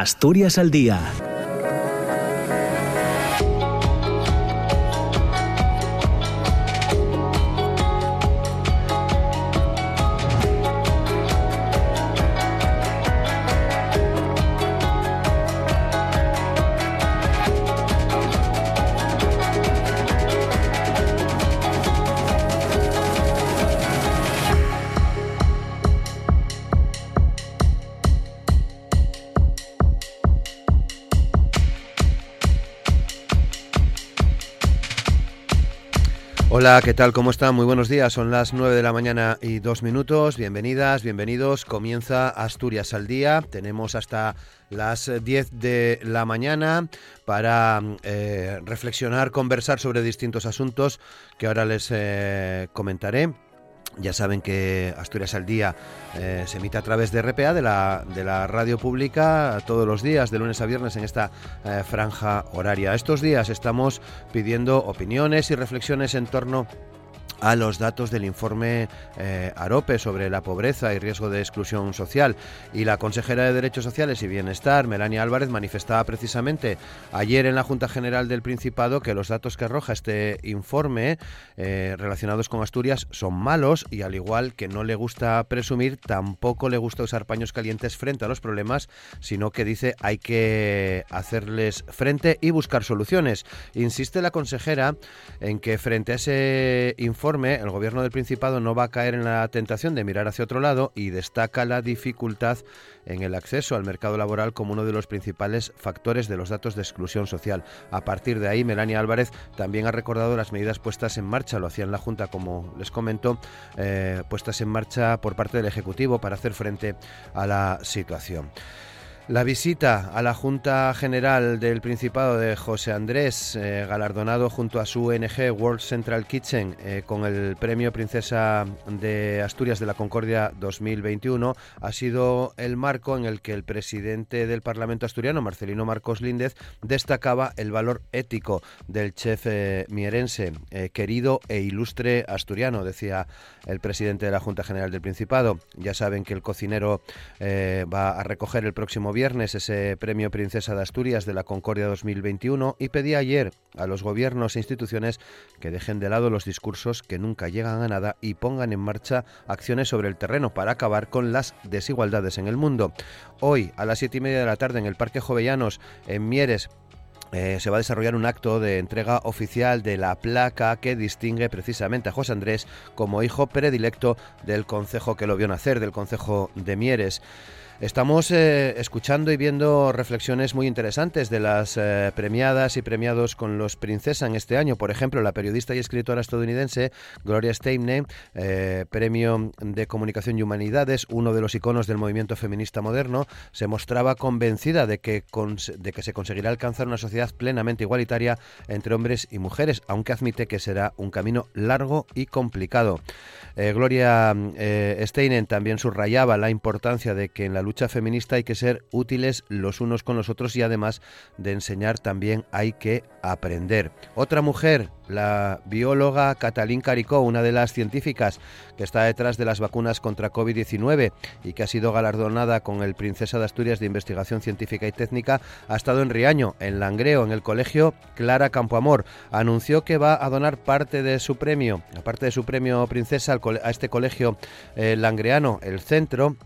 Asturias al Día Hola, ¿qué tal? ¿Cómo están? Muy buenos días. Son las 9 de la mañana y dos minutos. Bienvenidas, bienvenidos. Comienza Asturias al día. Tenemos hasta las 10 de la mañana para eh, reflexionar, conversar sobre distintos asuntos que ahora les eh, comentaré. Ya saben que Asturias al Día eh, se emite a través de RPA, de la, de la radio pública, todos los días, de lunes a viernes, en esta eh, franja horaria. Estos días estamos pidiendo opiniones y reflexiones en torno los datos del informe eh, AROPE sobre la pobreza y riesgo de exclusión social. Y la consejera de Derechos Sociales y Bienestar, Melania Álvarez, manifestaba precisamente ayer en la Junta General del Principado que los datos que arroja este informe eh, relacionados con Asturias son malos y al igual que no le gusta presumir, tampoco le gusta usar paños calientes frente a los problemas, sino que dice hay que hacerles frente y buscar soluciones. Insiste la consejera en que frente a ese informe el Gobierno del Principado no va a caer en la tentación de mirar hacia otro lado y destaca la dificultad en el acceso al mercado laboral como uno de los principales factores de los datos de exclusión social. A partir de ahí, Melania Álvarez también ha recordado las medidas puestas en marcha, lo hacía en la Junta, como les comento, eh, puestas en marcha por parte del Ejecutivo para hacer frente a la situación. La visita a la Junta General del Principado de José Andrés, eh, galardonado junto a su ONG World Central Kitchen eh, con el Premio Princesa de Asturias de la Concordia 2021, ha sido el marco en el que el presidente del Parlamento asturiano, Marcelino Marcos Líndez, destacaba el valor ético del chef eh, mierense, querido e ilustre asturiano, decía el presidente de la Junta General del Principado. Ya saben que el cocinero va a recoger el próximo viernes ese premio Princesa de Asturias de la Concordia 2021 y pedí ayer a los gobiernos e instituciones que dejen de lado los discursos que nunca llegan a nada y pongan en marcha acciones sobre el terreno para acabar con las desigualdades en el mundo. Hoy, a las siete y media de la tarde, en el Parque Jovellanos, en Mieres, eh, se va a desarrollar un acto de entrega oficial de la placa que distingue precisamente a José Andrés como hijo predilecto del concejo que lo vio nacer, del concejo de Mieres. Estamos eh, escuchando y viendo reflexiones muy interesantes de las eh, premiadas y premiados con los Princesa en este año. Por ejemplo, la periodista y escritora estadounidense Gloria Steinem, eh, Premio de Comunicación y Humanidades, uno de los iconos del movimiento feminista moderno, se mostraba convencida de que, de que se conseguirá alcanzar una sociedad plenamente igualitaria entre hombres y mujeres, aunque admite que será un camino largo y complicado. Gloria Steinem también subrayaba la importancia de que en la lucha feminista hay que ser útiles los unos con los otros y además de enseñar también hay que aprender. Otra mujer, la bióloga Catalín Caricó, una de las científicas que está detrás de las vacunas contra COVID-19 y que ha sido galardonada con el Princesa de Asturias de Investigación Científica y Técnica, ha estado en Riaño, en Langreo, en el colegio Clara Campoamor. Anunció que va a donar parte de su premio, aparte de su premio Princesa, a este colegio eh, langreano, el centro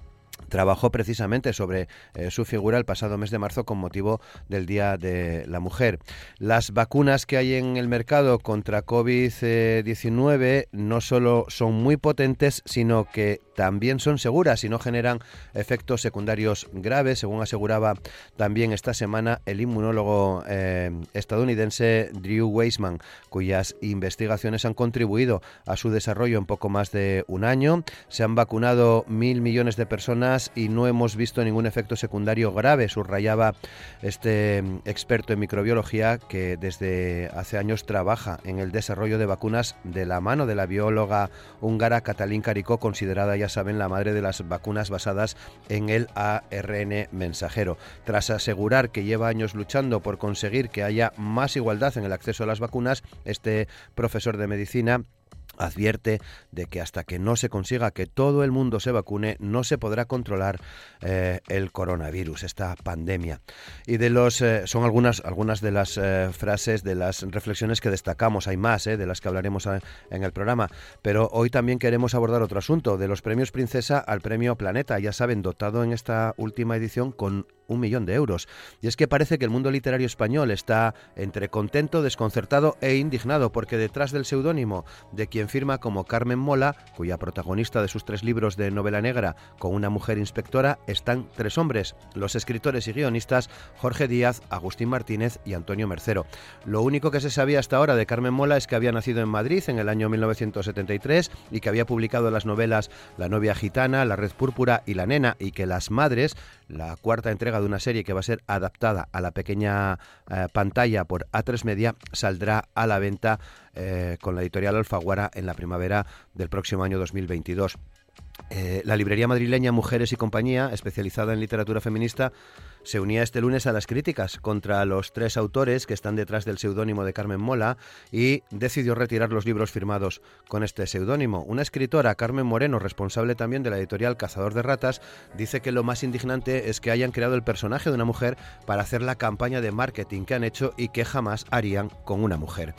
trabajó precisamente sobre eh, su figura el pasado mes de marzo con motivo del Día de la Mujer. Las vacunas que hay en el mercado contra COVID-19 no solo son muy potentes, sino que también son seguras y no generan efectos secundarios graves, según aseguraba también esta semana el inmunólogo eh, estadounidense Drew Weissman, cuyas investigaciones han contribuido a su desarrollo en poco más de un año. Se han vacunado mil millones de personas y no hemos visto ningún efecto secundario grave, subrayaba este experto en microbiología que desde hace años trabaja en el desarrollo de vacunas de la mano de la bióloga húngara Katalin Karikó, considerada ya saben, la madre de las vacunas basadas en el ARN mensajero. Tras asegurar que lleva años luchando por conseguir que haya más igualdad en el acceso a las vacunas, este profesor de medicina advierte de que hasta que no se consiga que todo el mundo se vacune, no se podrá controlar eh, el coronavirus, esta pandemia. Y de los eh, son algunas algunas de las eh, frases, de las reflexiones que destacamos. Hay más, de las que hablaremos en el programa. Pero hoy también queremos abordar otro asunto, de los premios Princesa al premio Planeta. Ya saben, dotado en esta última edición con un millón de euros. Y es que parece que el mundo literario español está entre contento, desconcertado e indignado, porque detrás del seudónimo de quien firma como Carmen Mola, cuya protagonista de sus tres libros de novela negra con una mujer inspectora, están tres hombres, los escritores y guionistas Jorge Díaz, Agustín Martínez y Antonio Mercero. Lo único que se sabía hasta ahora de Carmen Mola es que había nacido en Madrid en el año 1973 y que había publicado las novelas La novia gitana, La red púrpura y La nena y que Las madres, la cuarta entrega de una serie que va a ser adaptada a la pequeña eh, pantalla por A3 Media, saldrá a la venta eh, con la editorial Alfaguara en la primavera del próximo año 2022. Eh, la librería madrileña Mujeres y Compañía, especializada en literatura feminista, se unía este lunes a las críticas contra los tres autores que están detrás del seudónimo de Carmen Mola y decidió retirar los libros firmados con este seudónimo. Una escritora, Carmen Moreno, responsable también de la editorial Cazador de Ratas, dice que lo más indignante es que hayan creado el personaje de una mujer para hacer la campaña de marketing que han hecho y que jamás harían con una mujer.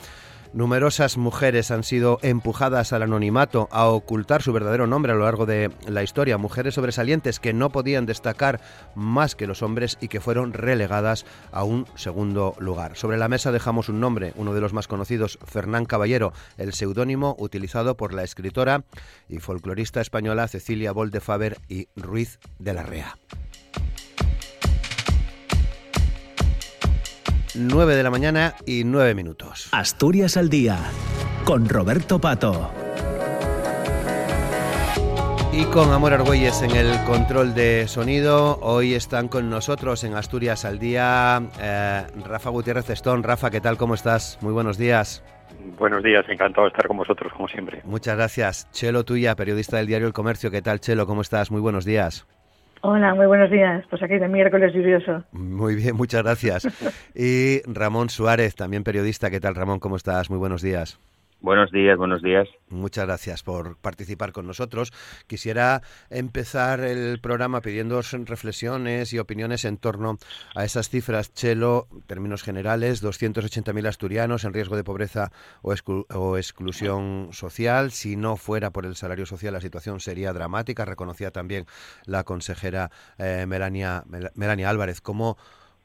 Numerosas mujeres han sido empujadas al anonimato, a ocultar su verdadero nombre a lo largo de la historia, mujeres sobresalientes que no podían destacar más que los hombres y que fueron relegadas a un segundo lugar. Sobre la mesa dejamos un nombre, uno de los más conocidos, Fernán Caballero, el seudónimo utilizado por la escritora y folclorista española Cecilia Boldefaber y Ruiz de la Rea. 9 de la mañana y 9 minutos. Asturias al día con Roberto Pato. Y con Amor Argüelles en el control de sonido, hoy están con nosotros en Asturias al día eh, Rafa Gutiérrez Estón. Rafa, ¿qué tal? ¿Cómo estás? Muy buenos días. Buenos días, encantado de estar con vosotros, como siempre. Muchas gracias. Chelo Tuya, periodista del diario El Comercio. ¿Qué tal, Chelo? ¿Cómo estás? Muy buenos días. Hola, muy buenos días. Pues aquí de miércoles lluvioso. Muy bien, muchas gracias. Y Ramón Suárez, también periodista. ¿Qué tal, Ramón? ¿Cómo estás? Muy buenos días. Buenos días, buenos días. Muchas gracias por participar con nosotros. Quisiera empezar el programa pidiendo reflexiones y opiniones en torno a esas cifras. Chelo, términos generales, 280.000 asturianos en riesgo de pobreza o, exclusión social. Si no fuera por el salario social, la situación sería dramática. Reconocía también la consejera eh, Melania, Melania Álvarez. ¿Cómo,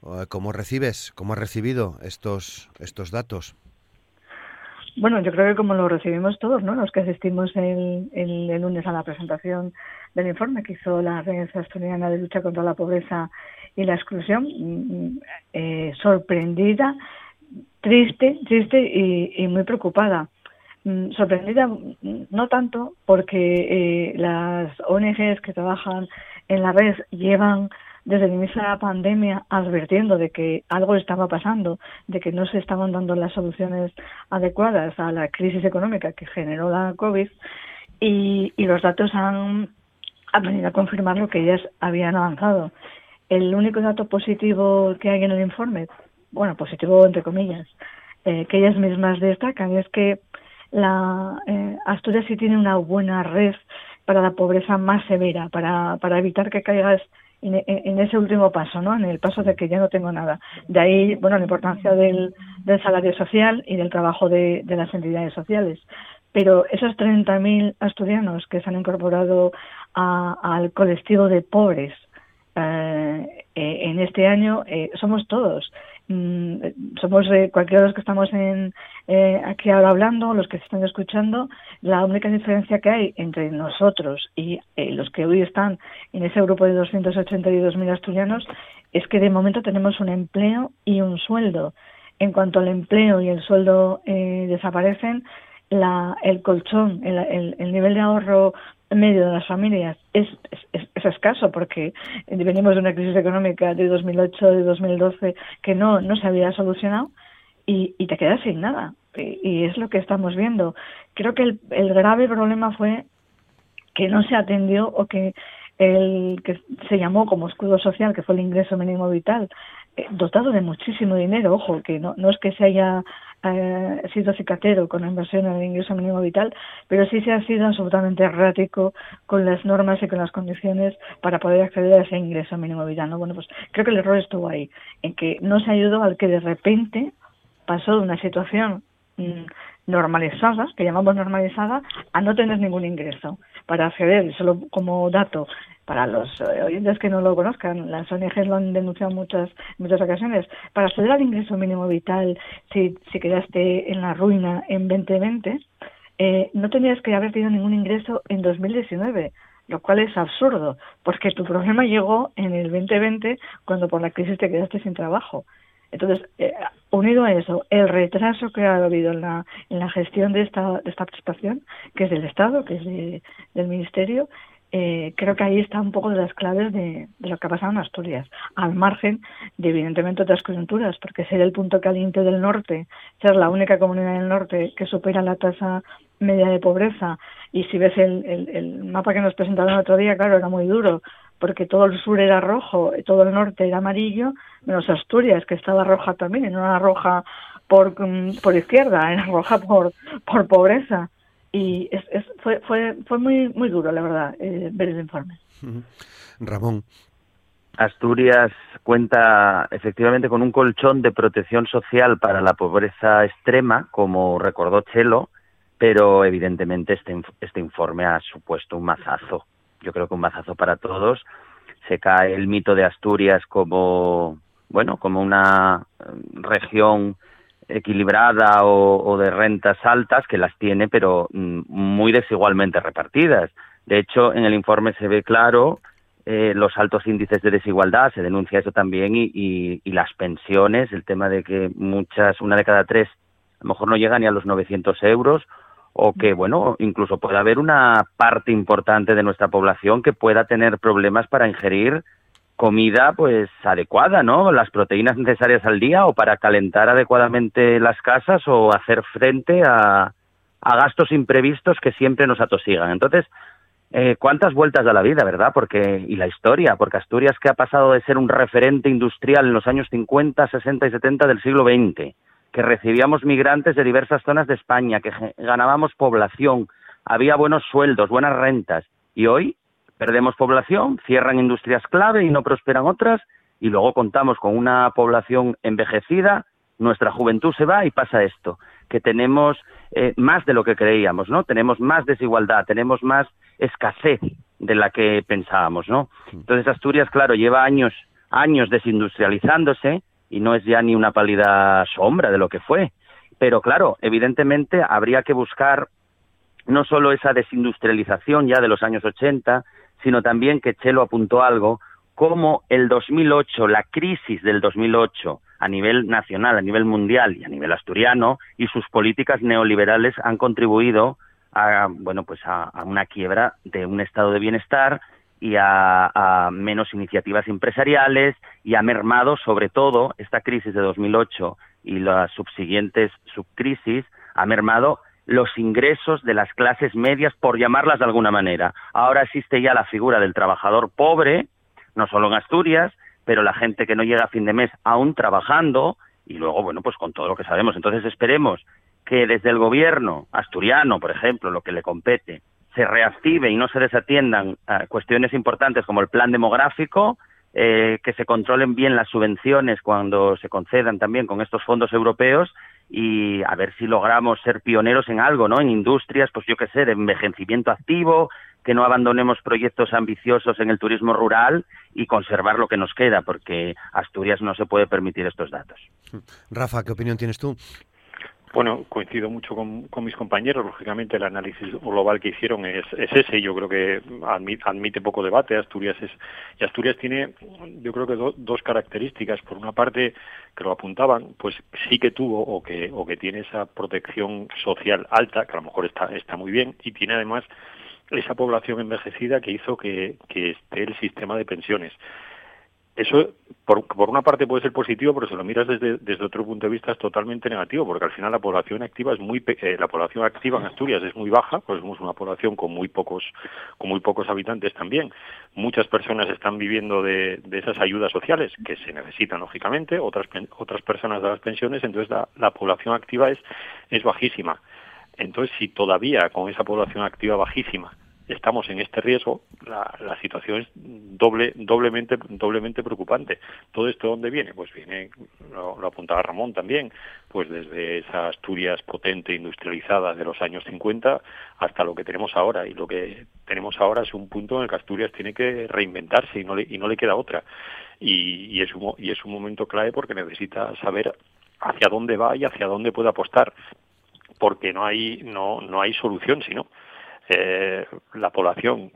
eh, ¿Cómo recibes, cómo has recibido estos, estos datos? Bueno, yo creo que como lo recibimos todos, ¿no? Los que asistimos el, el, lunes a la presentación del informe que hizo la Red Asturiana de Lucha contra la Pobreza y la Exclusión, mm, eh, sorprendida, triste, triste y, muy preocupada. Mm, sorprendida mm, no tanto porque eh, las ONGs que trabajan en la red llevan desde el inicio de la pandemia advirtiendo de que algo estaba pasando, de que no se estaban dando las soluciones adecuadas a la crisis económica que generó la COVID y, los datos han, venido a confirmar lo que ellas habían avanzado. El único dato positivo que hay en el informe, bueno, positivo entre comillas, eh, que ellas mismas destacan es que la eh, Asturias sí tiene una buena red para la pobreza más severa, para, para evitar que caigas en, ese último paso, ¿no? En el paso de que ya no tengo nada. De ahí, bueno, la importancia del, salario social y del trabajo de, las entidades sociales. Pero esos 30.000 asturianos que se han incorporado al colectivo de pobres eh, eh, en este año eh, somos todos. Mm, somos cualquiera de los que estamos en, aquí ahora hablando, los que se están escuchando, la única diferencia que hay entre nosotros y los que hoy están en ese grupo de 282.000 asturianos es que de momento tenemos un empleo y un sueldo. En cuanto al empleo y el sueldo desaparecen, la, el colchón, el, nivel de ahorro medio de las familias es, es, escaso porque venimos de una crisis económica de 2008, de 2012 que no, no se había solucionado y, y te quedas sin nada. Y, es lo que estamos viendo. Creo que el, el grave problema fue que no se atendió o que el que se llamó como escudo social, que fue el ingreso mínimo vital, dotado de muchísimo dinero, ojo, que no, no es que se haya eh, sido cicatero con la inversión en el ingreso mínimo vital, pero sí se ha sido absolutamente errático con las normas y con las condiciones para poder acceder a ese ingreso mínimo vital. ¿no? Bueno, pues creo que el error estuvo ahí, en que no se ayudó al que de repente pasó de una situación mm, normalizada, que llamamos normalizada, a no tener ningún ingreso para acceder, solo como dato, para los eh, oyentes que no lo conozcan, las ONGs lo han denunciado muchas muchas ocasiones, para acceder al ingreso mínimo vital, si, si quedaste en la ruina en 2020, eh, no tenías que haber tenido ningún ingreso en 2019, lo cual es absurdo, porque tu problema llegó en el 2020 cuando por la crisis te quedaste sin trabajo. Entonces, eh, unido a eso, el retraso que ha habido en la, en la gestión de esta, de esta prestación, que es del Estado, que es del Ministerio, eh, creo que ahí está un poco de las claves de, lo que ha pasado en Asturias, al margen de evidentemente otras coyunturas, porque ser el punto caliente del norte, ser la única comunidad del norte que supera la tasa media de pobreza, y si ves el, el, mapa que nos presentaron el otro día, claro, era muy duro, porque todo el sur era rojo, y todo el norte era amarillo, menos Asturias, que estaba roja también, no era roja por, mm, por izquierda, era roja por, por pobreza y es, fue, fue, fue muy, muy duro, la verdad, eh, ver el informe. Ramón. Asturias cuenta efectivamente con un colchón de protección social para la pobreza extrema, como recordó Chelo, pero evidentemente este, este informe ha supuesto un mazazo. Yo creo que un mazazo para todos. Se cae el mito de Asturias como, bueno, como una eh, región equilibrada o, de rentas altas, que las tiene, pero mm, muy desigualmente repartidas. De hecho, en el informe se ve claro eh, los altos índices de desigualdad, se denuncia eso también, y, y, las pensiones, el tema de que muchas, una de cada tres, a lo mejor no llega ni a los 900 euros, o que, bueno, incluso puede haber una parte importante de nuestra población que pueda tener problemas para ingerir comida pues adecuada, ¿no? Las proteínas necesarias al día o para calentar adecuadamente las casas o hacer frente a, a gastos imprevistos que siempre nos atosigan. Entonces, eh, ¿cuántas vueltas da la vida, verdad? Porque y la historia, porque Asturias que ha pasado de ser un referente industrial en los años 50, 60 y 70 del siglo XX, que recibíamos migrantes de diversas zonas de España, que ganábamos población, había buenos sueldos, buenas rentas, y hoy perdemos población, cierran industrias clave y no prosperan otras, y luego contamos con una población envejecida, nuestra juventud se va y pasa esto, que tenemos eh, más de lo que creíamos, ¿no? Tenemos más desigualdad, tenemos más escasez de la que pensábamos, ¿no? Entonces Asturias, claro, lleva años, años desindustrializándose y no es ya ni una pálida sombra de lo que fue. Pero claro, evidentemente habría que buscar no solo esa desindustrialización ya de los años 80, sino también que Chelo apuntó algo, como el 2008, la crisis del 2008 a nivel nacional, a nivel mundial y a nivel asturiano, y sus políticas neoliberales han contribuido a, bueno, pues a, una quiebra de un estado de bienestar y a, menos iniciativas empresariales y ha mermado sobre todo esta crisis de 2008 y las subsiguientes subcrisis ha mermado los ingresos de las clases medias, por llamarlas de alguna manera. Ahora existe ya la figura del trabajador pobre, no solo en Asturias, pero la gente que no llega a fin de mes aún trabajando, y luego, bueno, pues con todo lo que sabemos. Entonces esperemos que desde el gobierno asturiano, por ejemplo, lo que le compete, se reactive y no se desatiendan eh, cuestiones importantes como el plan demográfico, eh, que se controlen bien las subvenciones cuando se concedan también con estos fondos europeos y a ver si logramos ser pioneros en algo, ¿no? En industrias, pues yo qué sé, de envejecimiento activo, que no abandonemos proyectos ambiciosos en el turismo rural y conservar lo que nos queda, porque Asturias no se puede permitir estos datos. Rafa, ¿qué opinión tienes tú? Bueno, coincido mucho con, mis compañeros. Lógicamente, el análisis global que hicieron es, es ese. Yo creo que admite, poco debate. Asturias es y Asturias tiene, yo creo que dos características. Por una parte, que lo apuntaban, pues sí que tuvo o que o que tiene esa protección social alta, que a lo mejor está está muy bien, y tiene además esa población envejecida que hizo que, que esté el sistema de pensiones eso por, por, una parte puede ser positivo, pero si lo miras desde, desde otro punto de vista es totalmente negativo, porque al final la población activa es muy eh, la población activa en Asturias es muy baja, pues somos una población con muy pocos con muy pocos habitantes también. Muchas personas están viviendo de, de esas ayudas sociales que se necesitan lógicamente, otras otras personas de las pensiones, entonces la, la población activa es es bajísima. Entonces, si todavía con esa población activa bajísima estamos en este riesgo, la, situación es doble, doblemente, preocupante. ¿Todo esto dónde viene? Pues viene, lo, lo, apuntaba Ramón también, pues desde esa Asturias potente, industrializada de los años 50 hasta lo que tenemos ahora. Y lo que tenemos ahora es un punto en el que Asturias tiene que reinventarse y no le, y no le queda otra. Y, y, es un, y es un momento clave porque necesita saber hacia dónde va y hacia dónde puede apostar porque no hay no no hay solución sino eh, la población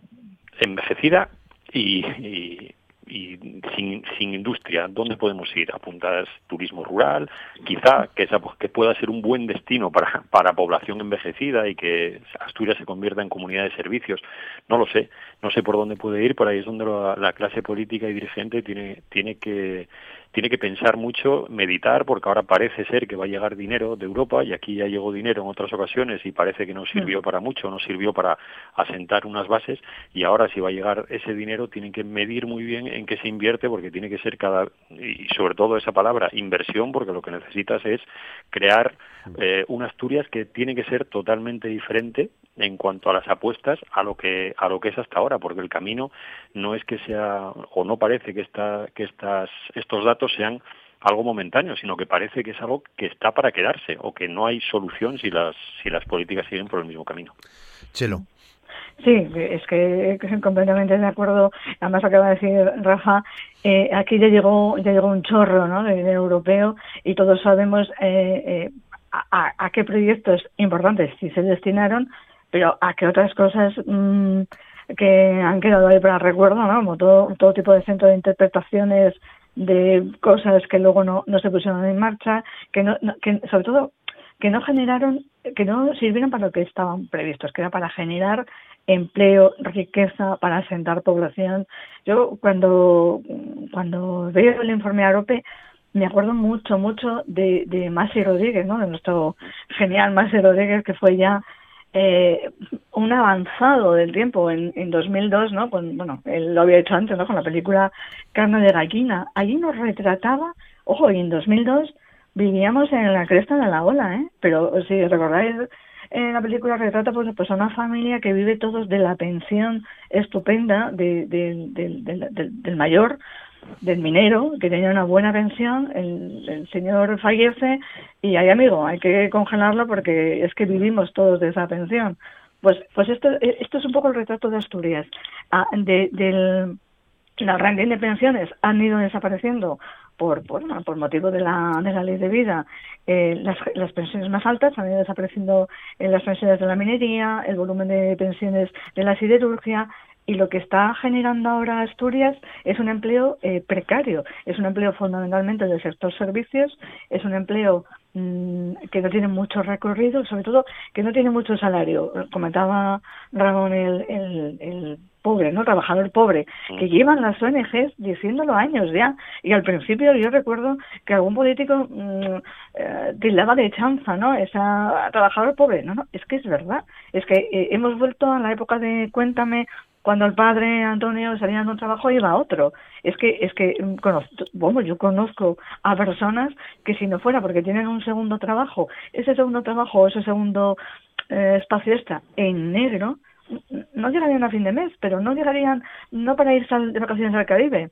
envejecida y, y, y sin, sin, industria, ¿dónde podemos ir? Apuntas turismo rural, quizá que, esa, que pueda ser un buen destino para, para población envejecida y que Asturias se convierta en comunidad de servicios. No lo sé, no sé por dónde puede ir, por ahí es donde la, la clase política y dirigente tiene, tiene que tiene que pensar mucho, meditar, porque ahora parece ser que va a llegar dinero de Europa y aquí ya llegó dinero en otras ocasiones y parece que no sirvió para mucho, no sirvió para asentar unas bases y ahora si va a llegar ese dinero tienen que medir muy bien en qué se invierte porque tiene que ser cada y sobre todo esa palabra inversión porque lo que necesitas es crear eh, una Asturias que tiene que ser totalmente diferente en cuanto a las apuestas a lo que a lo que es hasta ahora porque el camino no es que sea o no parece que esta, que estas estos datos sean algo momentáneo sino que parece que es algo que está para quedarse o que no hay solución si las si las políticas siguen por el mismo camino Chelo Sí, es que, que completamente de acuerdo. Además acaba de decir Rafa, eh, aquí ya llegó ya llegó un chorro, ¿no? De dinero europeo y todos sabemos eh, eh, a, a, qué proyectos importantes sí se destinaron, pero a qué otras cosas mmm, que han quedado ahí para recuerdo, ¿no? Como todo, todo tipo de centro de interpretaciones de cosas que luego no, no se pusieron en marcha, que, no, no, que sobre todo que no generaron, que no sirvieron para lo que estaban previstos, que era para generar empleo, riqueza, para asentar población. Yo cuando, cuando veo el informe AROPE me acuerdo mucho, mucho de, de Masi Rodríguez, ¿no? de nuestro genial Masi Rodríguez, que fue ya eh, un avanzado del tiempo en, en 2002, ¿no? Con, bueno, él lo había hecho antes, ¿no? Con la película Carne de gallina. Allí nos retrataba, ojo, y en 2002 vivíamos en la cresta de la ola, ¿eh? Pero si recordáis, en la película retrata pues, pues a una familia que vive todos de la pensión estupenda de, del mayor, del minero, que tenía una buena pensión, el, señor fallece y hay amigo, hay que congelarlo porque es que vivimos todos de esa pensión. Pues, pues esto, esto es un poco el retrato de Asturias. Ah, de, del, las de pensiones han ido desapareciendo por, por, por motivo de la, de la ley de vida, eh, las, las pensiones más altas han ido desapareciendo en las pensiones de la minería, el volumen de pensiones de la siderurgia, y lo que está generando ahora Asturias es un empleo eh, precario, es un empleo fundamentalmente del sector servicios, es un empleo mmm, que no tiene mucho recorrido, sobre todo que no tiene mucho salario. Comentaba Ramón el, el, el pobre, ¿no? Trabajador pobre, que llevan las ONGs diciéndolo años ya. Y al principio yo recuerdo que algún político mmm, eh, tildaba de chanza, ¿no? Esa trabajador pobre. No, no, es que es verdad. Es que eh, hemos vuelto a la época de Cuéntame cuando el padre Antonio salía de un trabajo iba otro. Es que, es que, conozco, bueno, yo conozco a personas que si no fuera porque tienen un segundo trabajo, ese segundo trabajo, ese segundo eh, espacio extra en negro, no llegarían a fin de mes, pero no llegarían, no para irse de vacaciones al Caribe,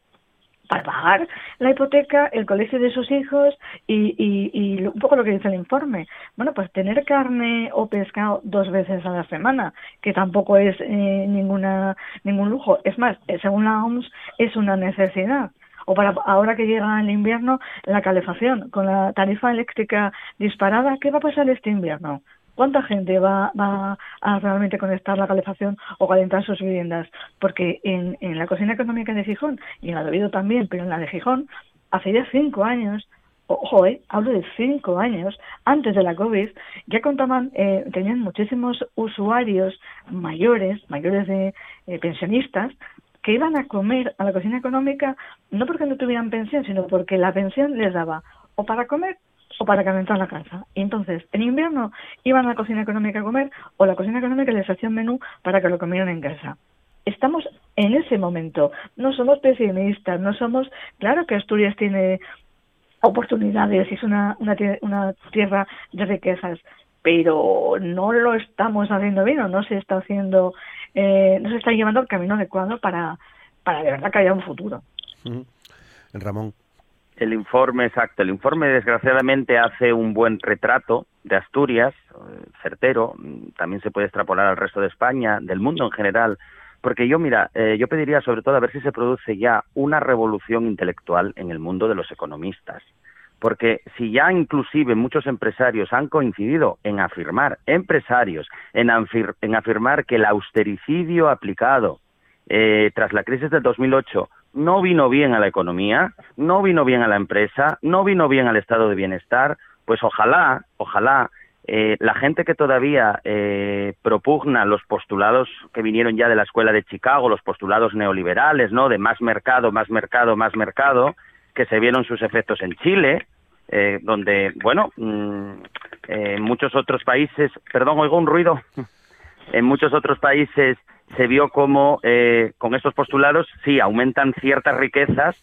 para pagar la hipoteca, el colegio de sus hijos y, y, y, un poco lo que dice el informe. Bueno, pues tener carne o pescado dos veces a la semana, que tampoco es eh, ninguna ningún lujo. Es más, eh, según la OMS, es una necesidad o para ahora que llega el invierno, la calefacción con la tarifa eléctrica disparada, ¿qué va a pasar este invierno? ¿Cuánta gente va, va a realmente conectar la calefacción o calentar sus viviendas? Porque en, en la cocina económica de Gijón, y en la de Oviedo también, pero en la de Gijón, hace ya cinco años ojo, eh, hablo de cinco años, antes de la COVID, ya contaban, eh, tenían muchísimos usuarios mayores, mayores de eh, pensionistas, que iban a comer a la cocina económica no porque no tuvieran pensión, sino porque la pensión les daba o para comer o para calentar la casa. Y entonces, en invierno iban a la cocina económica a comer o la cocina económica les hacía un menú para que lo comieran en casa. Estamos en ese momento. No somos pesimistas, no somos. Claro que Asturias tiene oportunidades y es una, una, una tierra de riquezas, pero no lo estamos haciendo bien o no se está haciendo, eh, no se está llevando el camino adecuado para, para de verdad que haya un futuro. Ramón. El informe, exacto, el informe desgraciadamente hace un buen retrato de Asturias, eh, certero, también se puede extrapolar al resto de España, del mundo en general, porque yo, mira, eh, yo pediría sobre todo a ver si se produce ya una revolución intelectual en el mundo de los economistas. Porque si ya inclusive muchos empresarios han coincidido en afirmar, empresarios, en, en afirmar que el austericidio aplicado eh, tras la crisis del 2008 no vino bien a la economía, no vino bien a la empresa, no vino bien al estado de bienestar, pues ojalá, ojalá eh, la gente que todavía eh, propugna los postulados que vinieron ya de la escuela de Chicago, los postulados neoliberales, ¿no? De más mercado, más mercado, más mercado, que se vieron sus efectos en Chile, eh, donde, bueno, mm, en muchos otros países, perdón, oigo un ruido, en muchos otros países se vio como con estos postulados, sí, aumentan ciertas riquezas,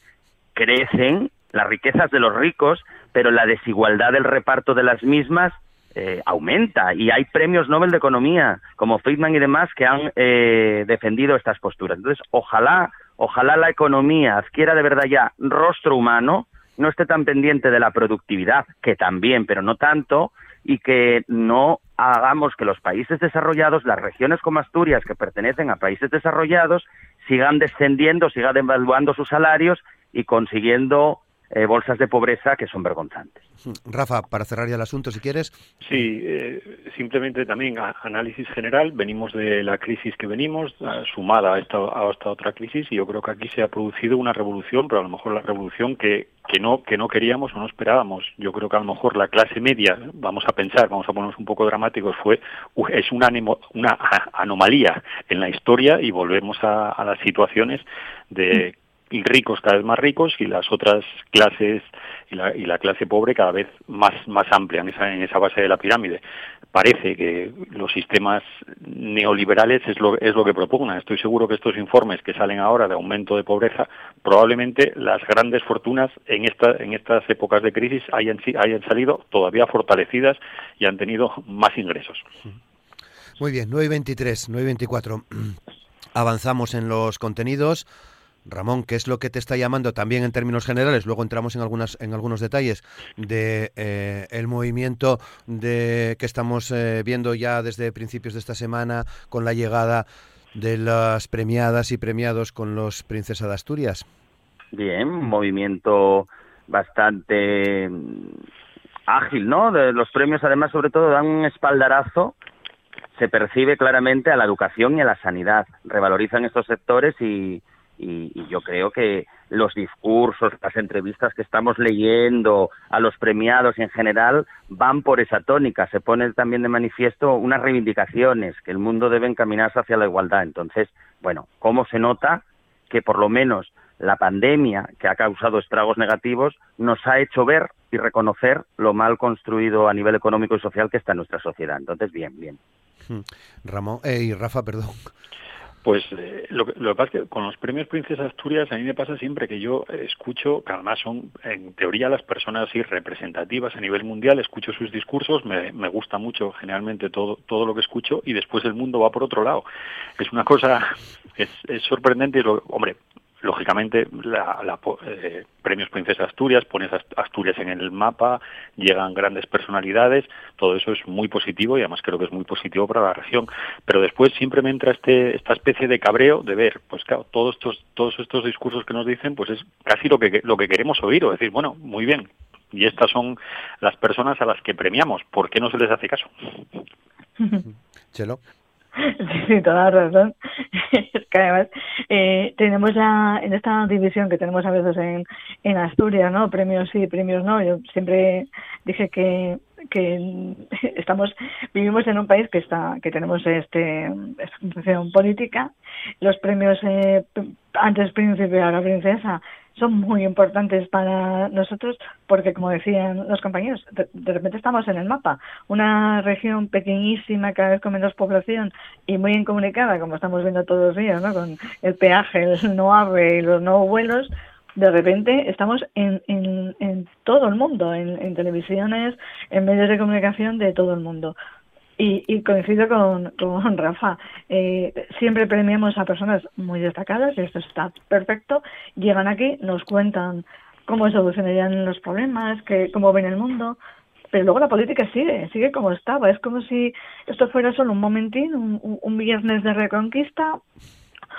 crecen las riquezas de los ricos, pero la desigualdad del reparto de las mismas eh, aumenta y hay premios Nobel de Economía como Friedman y demás que han eh, defendido estas posturas. Entonces, ojalá, ojalá la economía adquiera de verdad ya rostro humano, no esté tan pendiente de la productividad, que también, pero no tanto, y que no hagamos que los países desarrollados, las regiones como Asturias, que pertenecen a países desarrollados, sigan descendiendo, sigan devaluando sus salarios y consiguiendo eh, bolsas de pobreza que son vergonzantes. Rafa, para cerrar ya el asunto, si quieres. Sí, eh, simplemente también análisis general. Venimos de la crisis que venimos, sumada a esta, a esta otra crisis, y yo creo que aquí se ha producido una revolución, pero a lo mejor la revolución que, que no que no queríamos o no esperábamos. Yo creo que a lo mejor la clase media, vamos a pensar, vamos a ponernos un poco dramáticos, fue es una, una anomalía en la historia y volvemos a, a las situaciones de ricos cada vez más ricos y las otras clases y la, y la clase pobre cada vez más, más amplia en esa, en esa base de la pirámide. Parece que los sistemas neoliberales es lo, es lo que propugnan. Estoy seguro que estos informes que salen ahora de aumento de pobreza, probablemente las grandes fortunas en, esta, en estas épocas de crisis hayan, hayan salido todavía fortalecidas y han tenido más ingresos. Muy bien, 9.23, 9.24. Avanzamos en los contenidos. Ramón, ¿qué es lo que te está llamando también en términos generales? Luego entramos en algunas en algunos detalles de eh, el movimiento de que estamos eh, viendo ya desde principios de esta semana con la llegada de las premiadas y premiados con los Princesa de Asturias. Bien, movimiento bastante mm, ágil, ¿no? De los premios además sobre todo dan un espaldarazo se percibe claramente a la educación y a la sanidad. Revalorizan estos sectores y, y, yo creo que los discursos, las entrevistas que estamos leyendo a los premiados en general van por esa tónica. Se pone también de manifiesto unas reivindicaciones que el mundo debe encaminarse hacia la igualdad. Entonces, bueno, ¿cómo se nota que por lo menos la pandemia que ha causado estragos negativos nos ha hecho ver y reconocer lo mal construido a nivel económico y social que está en nuestra sociedad. Entonces, bien, bien. Hmm. Ramón eh, y Rafa, perdón. Pues eh, lo, que pasa es que con los premios Princesa Asturias a mí me pasa siempre que yo escucho, que además son en teoría las personas así representativas a nivel mundial, escucho sus discursos, me, me gusta mucho generalmente todo, todo lo que escucho y después el mundo va por otro lado. Es una cosa, es, es sorprendente y, lo, hombre, lógicamente la, eh, premios Princesa Asturias pones Asturias en el mapa llegan grandes personalidades todo eso es muy positivo y además creo que es muy positivo para la región pero después siempre me entra este esta especie de cabreo de ver pues claro todos estos todos estos discursos que nos dicen pues es casi lo que lo que queremos oír o decir bueno muy bien y estas son las personas a las que premiamos ¿por qué no se les hace caso? Chelo Sí, toda razón. es que además eh, tenemos la, en esta división que tenemos a veces en, en Asturias, ¿no? Premios sí, premios no. Yo siempre dije que que estamos vivimos en un país que está que tenemos este situación política los premios eh, antes príncipe ahora princesa son muy importantes para nosotros porque como decían los compañeros de, repente estamos en el mapa una región pequeñísima cada vez con menos población y muy incomunicada como estamos viendo todos los días ¿no? con el peaje el no ave y los no vuelos de repente estamos en, en, todo el mundo, en, televisiones, en medios de comunicación de todo el mundo. Y, coincido con, con Rafa, eh, siempre premiamos a personas muy destacadas, y esto está perfecto, llegan aquí, nos cuentan cómo solucionarían los problemas, que, cómo ven el mundo, pero luego la política sigue, sigue como estaba. Es como si esto fuera solo un momentín, un, un viernes de reconquista,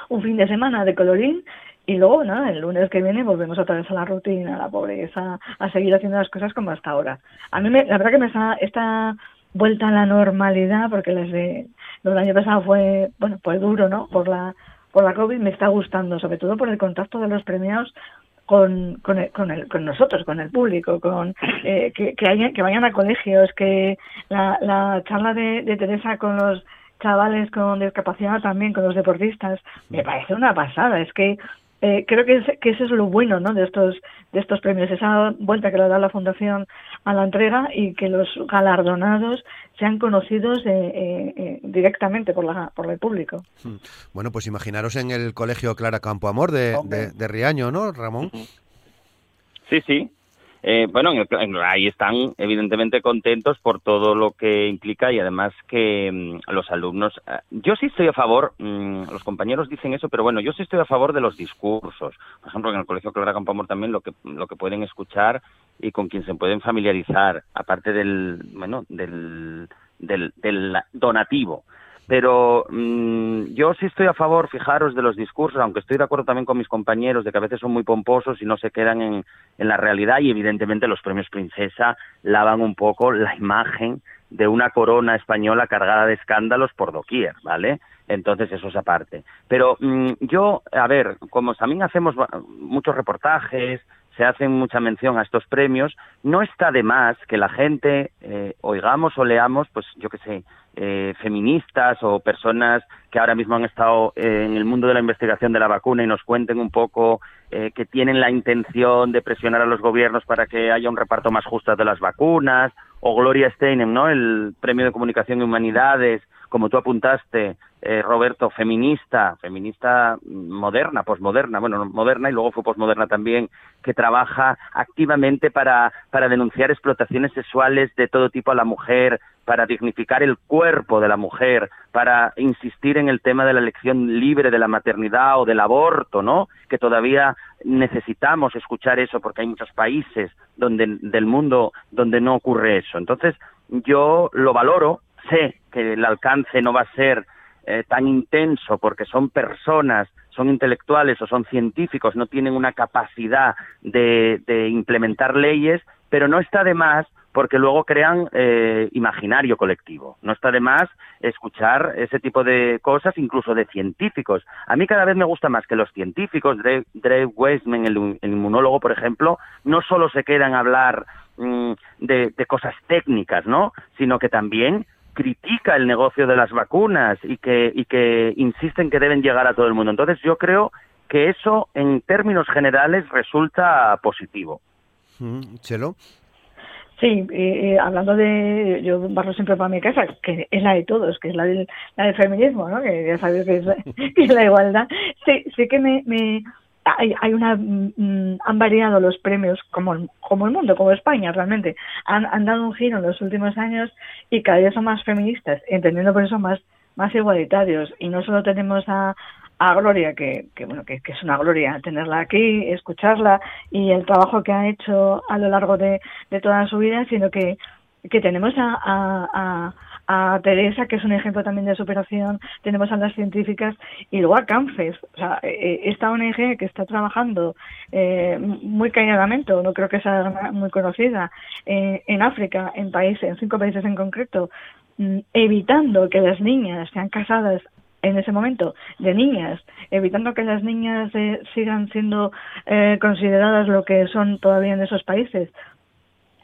un fin de semana de colorín y luego, ¿no? El lunes que viene volvemos otra vez a la rutina, a la pobreza, a seguir haciendo las cosas como hasta ahora. A mí, me, la verdad que me está vuelta a la normalidad, porque las de, los del año pasado fue, bueno, pues duro, ¿no? Por la, por la COVID, me está gustando, sobre todo por el contacto de los premiados con, con, con, el, con nosotros, con el público, con eh, que, que, que vayan a colegios, que la, la charla de, de Teresa con los chavales con discapacidad también, con los deportistas, me parece una pasada. Es que eh, creo que, que eso es lo bueno ¿no? de estos de estos premios esa vuelta que le da la fundación a la entrega y que los galardonados sean conocidos eh, eh, eh directamente por la por el público hmm. bueno pues imaginaros en el colegio Clara Campo Amor de, de, de Riaño no Ramón sí sí eh, bueno, ahí están evidentemente contentos por todo lo que implica y además que mm, los alumnos, eh, yo sí estoy a favor, mm, los compañeros dicen eso, pero bueno, yo sí estoy a favor de los discursos. Por ejemplo, en el Colegio Clara Campamor también lo que, lo que pueden escuchar y con quien se pueden familiarizar, aparte del, bueno, del, del, del donativo. Pero mm, yo sí estoy a favor, fijaros, de los discursos, aunque estoy de acuerdo también con mis compañeros de que a veces son muy pomposos y no se quedan en, la realidad y evidentemente los premios Princesa lavan un poco la imagen de una corona española cargada de escándalos por doquier, ¿vale? Entonces eso es aparte. Pero mm, yo, a ver, como también hacemos muchos reportajes, se hace mucha mención a estos premios, no está de más que la gente eh, oigamos o leamos, pues yo qué sé, eh, feministas o personas que ahora mismo han estado en el mundo de la investigación de la vacuna y nos cuenten un poco eh, que tienen la intención de presionar a los gobiernos para que haya un reparto más justo de las vacunas, o Gloria Steinem, ¿no? El Premio de Comunicación y Humanidades, como tú apuntaste, eh, Roberto, feminista, feminista moderna, posmoderna, bueno, moderna y luego fue posmoderna también, que trabaja activamente para, para denunciar explotaciones sexuales de todo tipo a la mujer, para dignificar el cuerpo de la mujer, para insistir en el tema de la elección libre de la maternidad o del aborto, ¿no? Que todavía necesitamos escuchar eso porque hay muchos países donde, del mundo donde no ocurre eso. Entonces, yo lo valoro, sé que el alcance no va a ser eh, tan intenso porque son personas, son intelectuales o son científicos, no tienen una capacidad de, implementar leyes, pero no está de más porque luego crean eh, imaginario colectivo. No está de más escuchar ese tipo de cosas, incluso de científicos. A mí cada vez me gusta más que los científicos, Dave, Weissman, el, inmunólogo, por ejemplo, no solo se quedan a hablar mm, de, de cosas técnicas, ¿no? Sino que también critica el negocio de las vacunas y que, y que insisten que deben llegar a todo el mundo. Entonces yo creo que eso en términos generales resulta positivo. Mm, Chelo. Sí, hablando de, yo barro siempre para mi casa, que es la de todos, que es la del, la del feminismo, ¿no? que ya sabéis que es, la igualdad. Sí, sí que me, me, hay, hay una mm, han variado los premios como como el mundo como España realmente. Han, han dado un giro en los últimos años y cada día son más feministas entendiendo por eso más más igualitarios. Y no solo tenemos a, a Gloria que, que bueno que, es una gloria tenerla aquí escucharla y el trabajo que ha hecho a lo largo de, de toda su vida sino que que tenemos a, a a Teresa, que es un ejemplo también de superación, tenemos a las científicas y luego a CANFES, o sea, eh, eh, esta ONG que está trabajando eh, muy calladamente, no creo que sea muy conocida, en África, en países, en cinco países en concreto, mm, evitando que las niñas sean casadas en ese momento de niñas, evitando que las niñas sigan siendo consideradas lo que son todavía en esos países,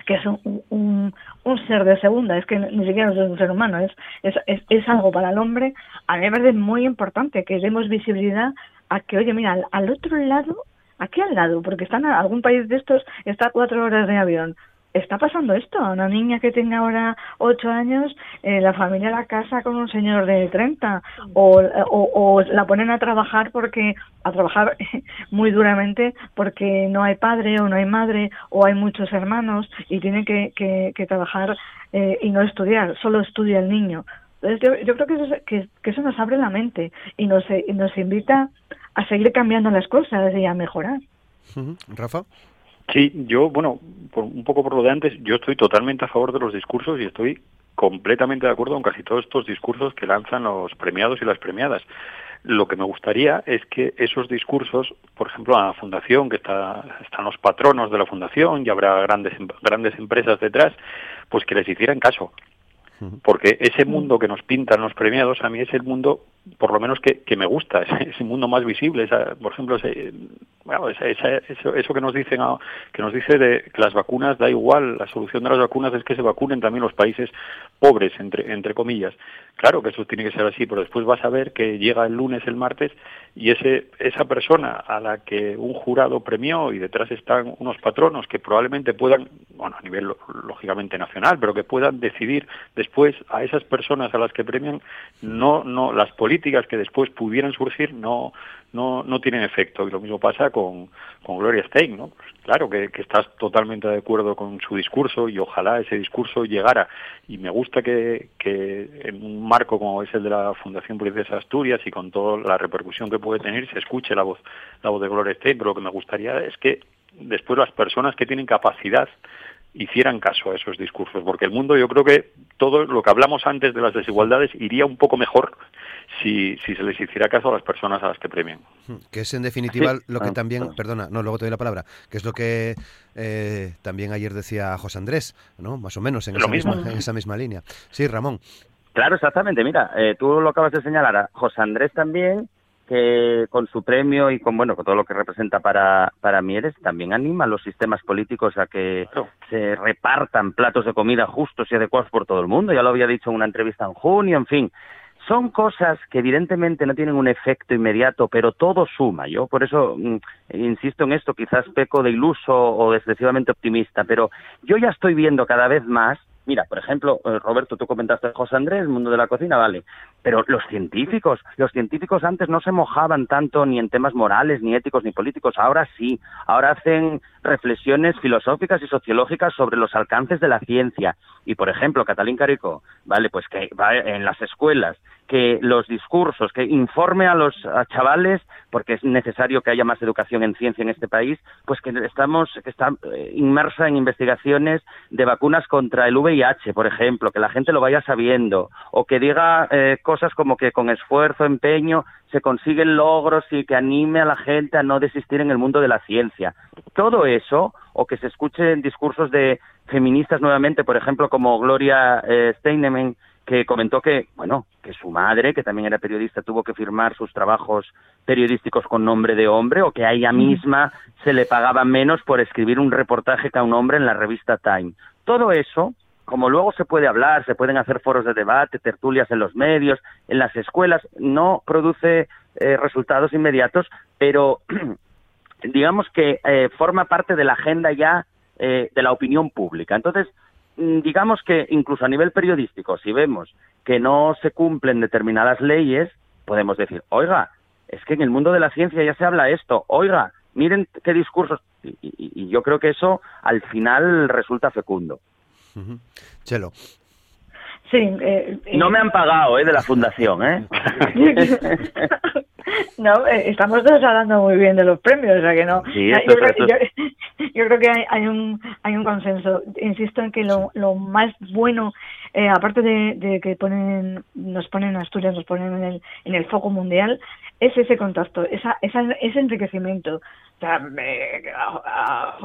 que es un, un, un, ser de segunda, es que ni siquiera es un ser humano, es, es, es, algo para el hombre, a mí me parece muy importante que demos visibilidad a que, oye, mira, al, otro lado, aquí al lado, porque están en algún país de estos, está a cuatro horas de avión, está pasando esto. Una niña que tenga ahora ocho años, eh, la familia la casa con un señor de 30 o, la ponen a trabajar porque a trabajar muy duramente porque no hay padre o no hay madre o hay muchos hermanos y tienen que, que, trabajar eh, y no estudiar, solo estudia el niño. Entonces yo, creo que eso, que, que eso nos abre la mente y nos, nos invita a seguir cambiando las cosas y a mejorar. Rafa. Sí, yo, bueno, un poco por lo de antes, yo estoy totalmente a favor de los discursos y estoy completamente de acuerdo con casi todos estos discursos que lanzan los premiados y las premiadas. Lo que me gustaría es que esos discursos, por ejemplo, a la fundación, que está, están los patronos de la fundación y habrá grandes, grandes empresas detrás, pues que les hicieran caso. Porque ese mundo que nos pintan los premiados a mí es el mundo por lo menos que, que me gusta, ese, mundo más visible, por ejemplo, ese, bueno, eso, eso, que nos dicen, que nos dice de que las vacunas da igual, la solución de las vacunas es que se vacunen también los países pobres, entre, entre comillas. Claro que eso tiene que ser así, pero después vas a ver que llega el lunes, el martes, y ese, esa persona a la que un jurado premió y detrás están unos patronos que probablemente puedan, bueno, a nivel lógicamente nacional, pero que puedan decidir después a esas personas a las que premian, no, no, las políticas que después pudieran surgir no, no, no tienen efecto. Y lo mismo pasa con, con Gloria Stein, ¿no? Pues claro que, que, estás totalmente de acuerdo con su discurso y ojalá ese discurso llegara. Y me gusta que, que en un marco como es el de la Fundación Princesa Asturias y con toda la repercusión que puede tener, se escuche la voz, la voz de Gloria Stein, pero lo que me gustaría es que después las personas que tienen capacidad hicieran caso a esos discursos, porque el mundo yo creo que todo lo que hablamos antes de las desigualdades iría un poco mejor si, si se les hiciera caso a las personas a las que premian. Hmm, que es en definitiva lo que también, perdona, no, luego te doy la palabra, que es lo que eh, también ayer decía José Andrés, ¿no? Más o menos en, esa misma, en esa misma línea. Sí, Ramón. Claro, exactamente. Mira, eh, tú lo acabas de señalar. José Andrés también que con su premio y con bueno con todo lo que representa para para Mieres también anima a los sistemas políticos a que se repartan platos de comida justos y adecuados por todo el mundo. Ya lo había dicho en una entrevista en junio en fin. Son cosas que evidentemente no tienen un efecto inmediato, pero todo suma. Yo por eso mm, insisto en esto, quizás peco de iluso o excesivamente optimista, pero yo ya estoy viendo cada vez más Mira, por ejemplo, eh, Roberto, tú comentaste José Andrés, el mundo de la cocina, vale. Pero los científicos, los científicos antes no se mojaban tanto ni en temas morales, ni éticos, ni políticos. Ahora sí. Ahora hacen reflexiones filosóficas y sociológicas sobre los alcances de la ciencia. Y, por ejemplo, Catalín Carico, vale, pues que va en las escuelas que los discursos, que informe a los chavales, porque es necesario que haya más educación en ciencia en este país, pues que estamos, que está eh, inmersa en investigaciones de vacunas contra el VIH, por ejemplo, que la gente lo vaya sabiendo, o que diga eh, cosas como que con esfuerzo, empeño, se consiguen logros y que anime a la gente a no desistir en el mundo de la ciencia. Todo eso, o que se escuchen discursos de feministas nuevamente, por ejemplo, como Gloria eh, Steinemann, que comentó que, bueno, que su madre, que también era periodista, tuvo que firmar sus trabajos periodísticos con nombre de hombre o que a ella misma se le pagaba menos por escribir un reportaje que a un hombre en la revista Time. Todo eso, como luego se puede hablar, se pueden hacer foros de debate, tertulias en los medios, en las escuelas, no produce eh, resultados inmediatos, pero digamos que eh, forma parte de la agenda ya eh, de la opinión pública. Entonces, digamos que incluso a nivel periodístico, si vemos que no se cumplen determinadas leyes, podemos decir, oiga, es que en el mundo de la ciencia ya se habla esto, oiga, miren qué discursos. Y, yo creo que eso al final resulta fecundo. Chelo. Sí, eh, no me han pagado, ¿eh? De la fundación, ¿eh? no, eh, estamos todos hablando muy bien de los premios, o sea que no. yo, creo, que hay, un hay un consenso. Insisto en que lo, lo más bueno, eh, aparte de, que ponen nos ponen Asturias, nos ponen en el, en el foco mundial, es ese contacto, esa, esa, ese enriquecimiento. O sea, a,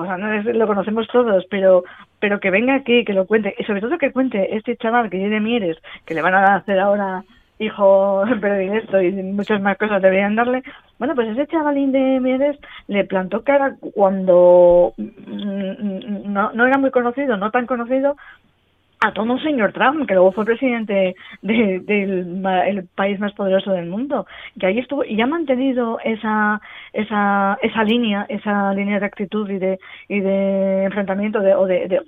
lo conocemos todos, pero pero que venga aquí, que lo cuente, y sobre todo que cuente este chaval que viene de Mieres, que le van a hacer ahora hijo predilecto y muchas más cosas deberían darle. Bueno, pues ese chavalín de Mieres le plantó cara cuando mm, no, no era muy conocido, no tan conocido, a todo un señor Trump, que luego fue presidente del país más poderoso del mundo, que ahí estuvo y ha mantenido esa esa esa línea, esa línea de actitud y de y de enfrentamiento de, o de, de,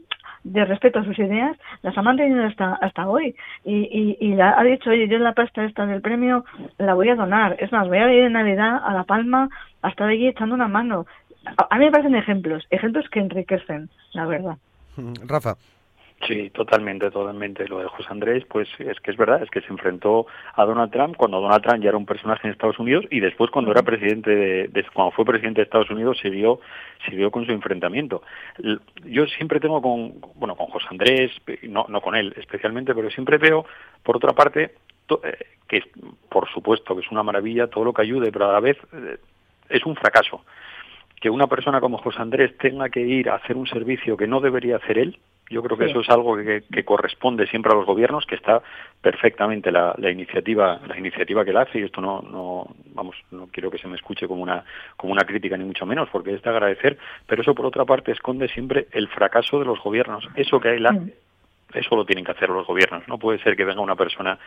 respeto a sus ideas, las ha mantenido hasta hasta hoy y, y, y ha dicho, oye, yo la pasta esta del premio la voy a donar, es más, voy a ir en Navidad a La Palma a estar allí echando una mano. A, a mí me parecen ejemplos, ejemplos que enriquecen, la verdad. Rafa. Sí, totalmente, totalmente. Lo de José Andrés, pues es que es verdad, es que se enfrentó a Donald Trump cuando Donald Trump ya era un personaje en Estados Unidos y después cuando era presidente de, cuando fue presidente de Estados Unidos siguió siguió con su enfrentamiento. Yo siempre tengo con bueno con José Andrés, no no con él especialmente, pero siempre veo por otra parte eh, que por supuesto que es una maravilla todo lo que ayude, pero a la vez eh, es un fracaso que una persona como José Andrés tenga que ir a hacer un servicio que no debería hacer él yo creo que eso es algo que, corresponde siempre a los gobiernos, que está perfectamente la, iniciativa, la iniciativa que él hace y esto no, no, vamos, no quiero que se me escuche como una, como una crítica ni mucho menos, porque es de agradecer, pero eso por otra parte esconde siempre el fracaso de los gobiernos. Eso que hay la, eso lo tienen que hacer los gobiernos. No puede ser que venga una persona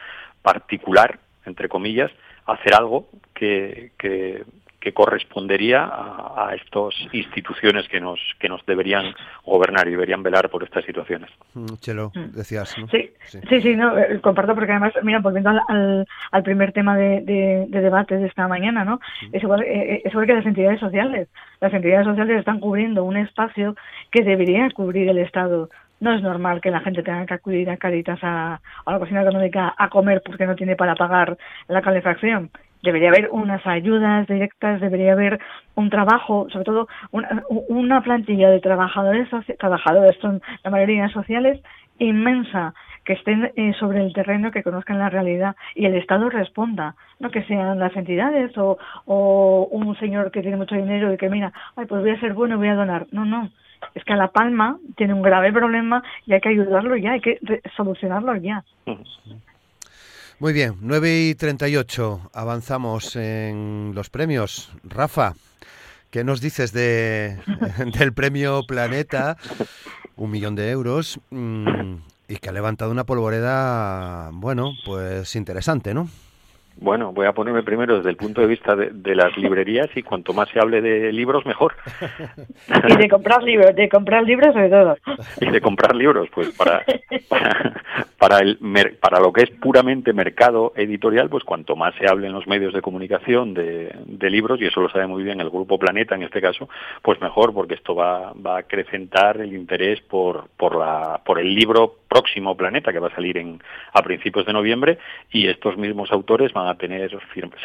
particular, entre comillas, a hacer algo que, que que correspondería a, estas instituciones que nos que nos deberían gobernar y deberían velar por estas situaciones. Mm, Chelo, mm. decías, ¿no? Sí, sí, sí, no, eh, comparto porque además, mira, volviendo al, al, primer tema de, de, debate de esta mañana, ¿no? Es igual, eh, eh, es igual que las entidades sociales. Las entidades sociales están cubriendo un espacio que debería cubrir el Estado no es normal que la gente tenga que acudir a Caritas a, a la cocina económica a comer porque no tiene para pagar la calefacción debería haber unas ayudas directas, debería haber un trabajo, sobre todo una, plantilla de trabajadores, trabajadores son la mayoría sociales inmensa, que estén eh, sobre el terreno, que conozcan la realidad y el Estado responda, no que sean las entidades o, un señor que tiene mucho dinero y que mira, ay, pues voy a ser bueno, voy a donar. No, no, es que a La Palma tiene un grave problema y hay que ayudarlo ya, hay que solucionarlo ya. Muy bien, 9 y 38, avanzamos en los premios. Rafa, ¿qué nos dices de, del premio Planeta? Un millón de euros mm, y que ha levantado una polvoreda, bueno, pues interesante, ¿no? Bueno, voy a ponerme primero desde el punto de vista de, las librerías y cuanto más se hable de libros, mejor. Y de comprar libros, de comprar libros sobre todo. Y de comprar libros, pues para, para, el, para lo que es puramente mercado editorial, pues cuanto más se hable en los medios de comunicación de, de libros, y eso lo sabe muy bien el Grupo Planeta en este caso, pues mejor, porque esto va, va a acrecentar el interés por, por, la, por el libro próximo Planeta, que va a salir en, a principios de noviembre, y estos mismos autores van a tener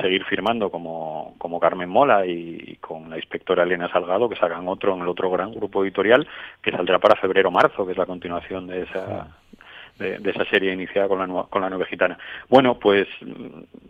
seguir firmando como, como Carmen Mola y, con la inspectora Elena Salgado, que sacan otro en el otro gran grupo editorial, que saldrá para febrero-marzo, que es la continuación de esa de, esa serie iniciada con la, con la nueva gitana. Bueno, pues,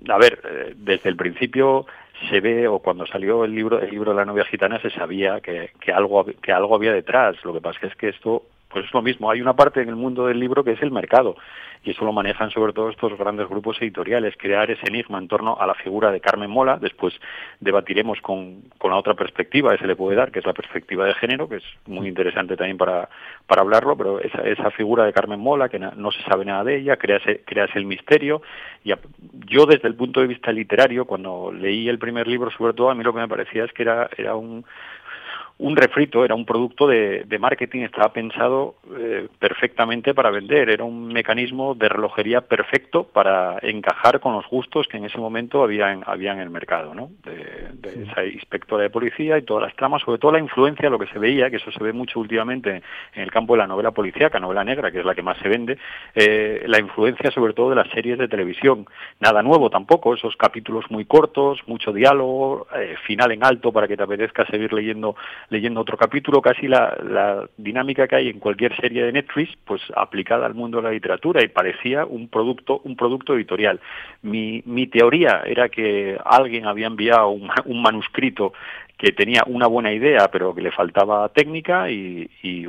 a ver, eh, desde el principio se ve, o cuando salió el libro, el libro de la novia gitana, se sabía que, que, algo, que algo había detrás. Lo que pasa es que esto pues es lo mismo, hay una parte en el mundo del libro que es el mercado. Y eso lo manejan sobre todo estos grandes grupos editoriales, crear ese enigma en torno a la figura de Carmen Mola, después debatiremos con, con la otra perspectiva que se le puede dar, que es la perspectiva de género, que es muy interesante también para, para hablarlo, pero esa, esa figura de Carmen Mola, que no, se sabe nada de ella, crease, crease el misterio, y yo desde el punto de vista literario, cuando leí el primer libro sobre todo, a mí lo que me parecía es que era, era un un refrito, era un producto de, marketing, estaba pensado eh, perfectamente para vender, era un mecanismo de relojería perfecto para encajar con los gustos que en ese momento había en, había en el mercado, ¿no? de, esa inspectora de policía y todas las tramas, sobre todo la influencia, lo que se veía, que eso se ve mucho últimamente en el campo de la novela policíaca, novela negra, que es la que más se vende, eh, la influencia sobre todo de las series de televisión. Nada nuevo tampoco, esos capítulos muy cortos, mucho diálogo, eh, final en alto para que te apetezca seguir leyendo leyendo otro capítulo, casi la, la dinámica que hay en cualquier serie de Netflix, pues aplicada al mundo de la literatura y parecía un producto, un producto editorial. Mi, mi teoría era que alguien había enviado un, un manuscrito que tenía una buena idea pero que le faltaba técnica y, y,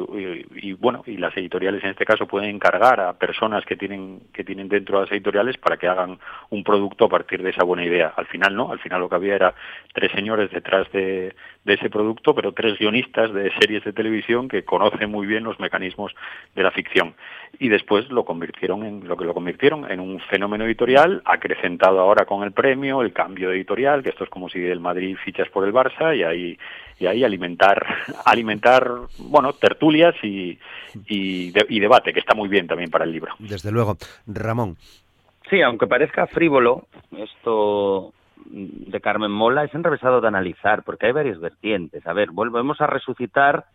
bueno y las editoriales en este caso pueden encargar a personas que tienen que tienen dentro de las editoriales para que hagan un producto a partir de esa buena idea. Al final no al final lo que había era tres señores detrás de, de ese producto pero tres guionistas de series de televisión que conocen muy bien los mecanismos de la ficción. Y después lo convirtieron en lo que lo convirtieron en un fenómeno editorial acrecentado ahora con el premio el cambio editorial que esto es como si el Madrid fichas por el Barça y y ahí alimentar alimentar bueno tertulias y, y, y, debate que está muy bien también para el libro. Desde luego. Ramón. Sí aunque parezca frívolo esto de Carmen Mola es enrevesado de analizar porque hay varias vertientes. A ver volvemos a resucitar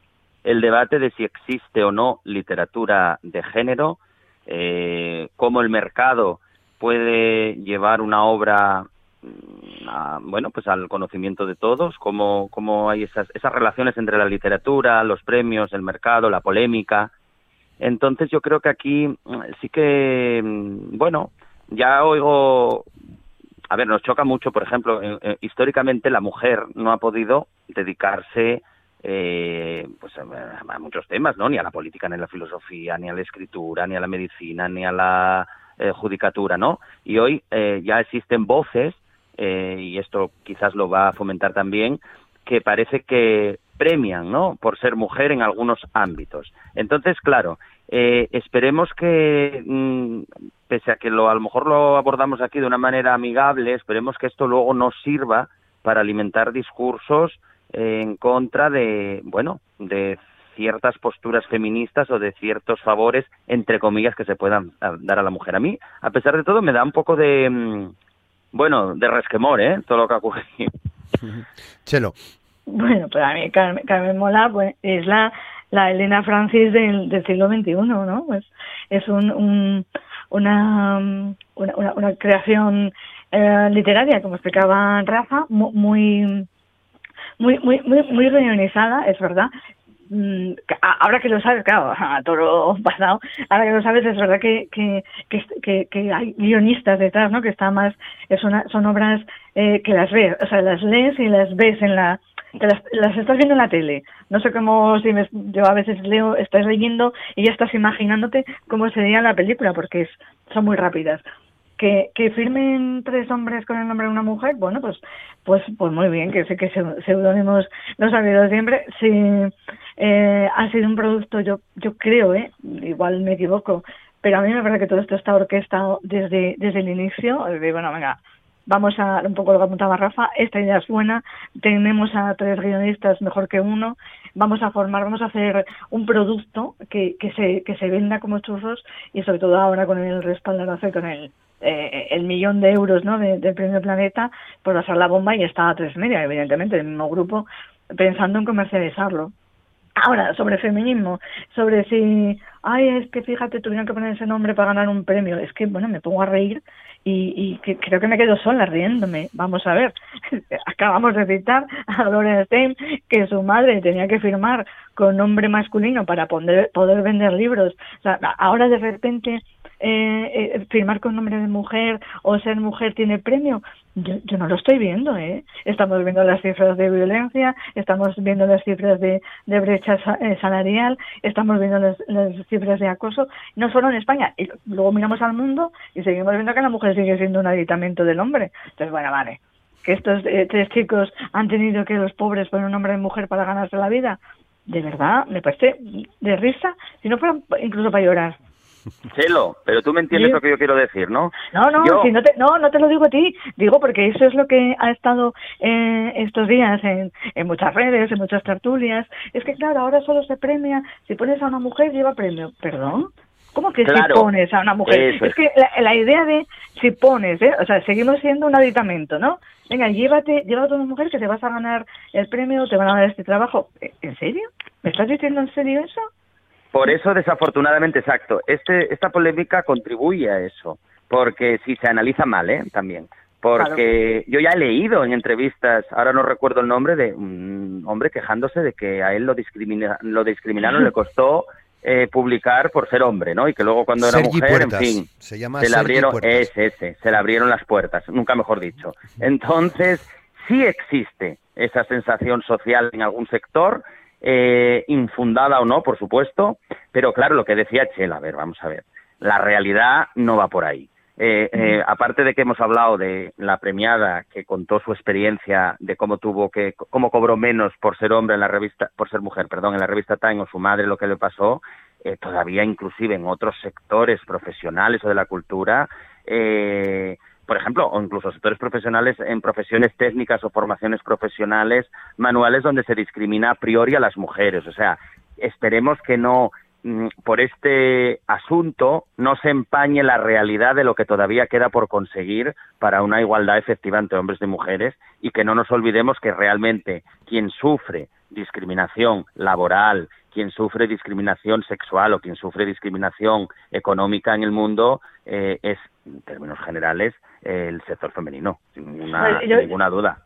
el debate de si existe o no literatura de género eh, cómo el mercado puede llevar una obra bueno, pues al conocimiento de todos, cómo, cómo hay esas, esas relaciones entre la literatura, los premios, el mercado, la polémica. Entonces yo creo que aquí mm, sí que, mm, bueno, ya oigo, a ver, nos choca mucho, por ejemplo, eh, eh, históricamente la mujer no ha podido dedicarse eh, pues a, muchos temas, ¿no? Ni a la política, ni a la filosofía, ni a la escritura, ni a la medicina, ni a la judicatura, ¿no? Y hoy ya existen voces eh, y esto quizás lo va a fomentar también, que parece que premian, ¿no? Por ser mujer en algunos ámbitos. Entonces, claro, eh, esperemos que, mm, pese a que lo, a lo mejor lo abordamos aquí de una manera amigable, esperemos que esto luego nos sirva para alimentar discursos en contra de, bueno, de ciertas posturas feministas o de ciertos favores, entre comillas, que se puedan dar a la mujer. A mí, a pesar de todo, me da un poco de, mm, bueno, de resquemor, ¿eh? Todo lo que ha ocurrido. Chelo. Bueno, pues a mí Carmen, Mola pues, es la, la Elena Francis del, del siglo XXI, ¿no? Pues es un, un una, una, una, creación eh, literaria, como explicaba Rafa, muy muy muy muy muy reunionizada, es verdad, ahora que lo sabes, claro, a toro pasado, ahora que lo sabes, es verdad que, que, que, hay guionistas detrás, ¿no? Que está más, es una, son obras eh, que las ves, o sea, las lees y las ves en la, las, las, estás viendo en la tele. No sé cómo, si me, yo a veces leo, estás leyendo y ya estás imaginándote cómo sería la película, porque es, son muy rápidas que, que firmen tres hombres con el nombre de una mujer, bueno, pues pues pues muy bien, que sé que seudónimos los ha siempre. Si eh, ha sido un producto, yo yo creo, eh, igual me equivoco, pero a mí me parece que todo esto está orquestado desde desde el inicio. De, bueno, venga, vamos a un poco lo que apuntaba Rafa, esta idea es buena, tenemos a tres guionistas mejor que uno, vamos a formar, vamos a hacer un producto que, que se que se venda como churros y sobre todo ahora con el respaldo y con el eh, el millón de euros ¿no? del premio Planeta, a ser la bomba y está a tres media, evidentemente, el mismo grupo, pensando en comercializarlo. Ahora, sobre feminismo, sobre si, ay, es que fíjate, tuvieron que poner ese nombre para ganar un premio, es que, bueno, me pongo a reír y, y que, creo que me quedo sola riéndome. Vamos a ver, acabamos de citar a Gloria Stein que su madre tenía que firmar con nombre masculino para poder, poder vender libros. O sea, ahora de repente eh, eh, firmar con nombre de mujer o ser mujer tiene premio. Yo, yo no lo estoy viendo, ¿eh? Estamos viendo las cifras de violencia, estamos viendo las cifras de, brecha eh, salarial, estamos viendo las, cifras de acoso, no solo en España. Y luego miramos al mundo y seguimos viendo que la mujer sigue siendo un aditamento del hombre. Entonces, bueno, vale. Que estos eh, tres chicos han tenido que los pobres poner un nombre de mujer para ganarse la vida. De verdad, me parece de risa, si no fuera incluso para llorar. Chelo, pero tú me entiendes lo que yo quiero decir, ¿no? No, no, si no, te, no, no te lo digo a ti, digo porque eso es lo que ha estado eh, estos días en, en muchas redes, en muchas tertulias. Es que claro, ahora solo se premia, si pones a una mujer lleva premio. ¿Perdón? ¿Cómo que si pones a una mujer? Es. que la, la, idea de si pones, ¿eh? o sea, seguimos siendo un aditamento, ¿no? Venga, llévate, llévate a una mujer que te vas a ganar el premio, te van a dar este trabajo. ¿En serio? ¿Me estás diciendo en serio eso? Por eso, desafortunadamente, exacto, este, esta polémica contribuye a eso, porque si se analiza mal, ¿eh? También, porque yo ya he leído en entrevistas, ahora no recuerdo el nombre, de un hombre quejándose de que a él lo, discrimina, lo discriminaron, le costó eh, publicar por ser hombre, ¿no? Y que luego cuando era mujer, en fin, se, llama le abrieron, es ese, se le abrieron las puertas, nunca mejor dicho. Entonces, sí existe esa sensación social en algún sector, eh, infundada o no, por supuesto, pero claro, lo que decía Chela, a ver, vamos a ver, la realidad no va por ahí. Eh, eh, aparte de que hemos hablado de la premiada que contó su experiencia de cómo tuvo que cómo cobró menos por ser hombre en la revista por ser mujer perdón en la revista Time o su madre lo que le pasó eh, todavía inclusive en otros sectores profesionales o de la cultura por ejemplo, o incluso sectores profesionales en profesiones técnicas o formaciones profesionales manuales donde se discrimina a priori a las mujeres. O sea, esperemos que no Mm, por este asunto no se empañe la realidad de lo que todavía queda por conseguir para una igualdad efectiva entre hombres y mujeres y que no nos olvidemos que realmente quien sufre discriminación laboral, quien sufre discriminación sexual o quien sufre discriminación económica en el mundo eh, es, en términos generales, el sector femenino, sin ninguna, duda.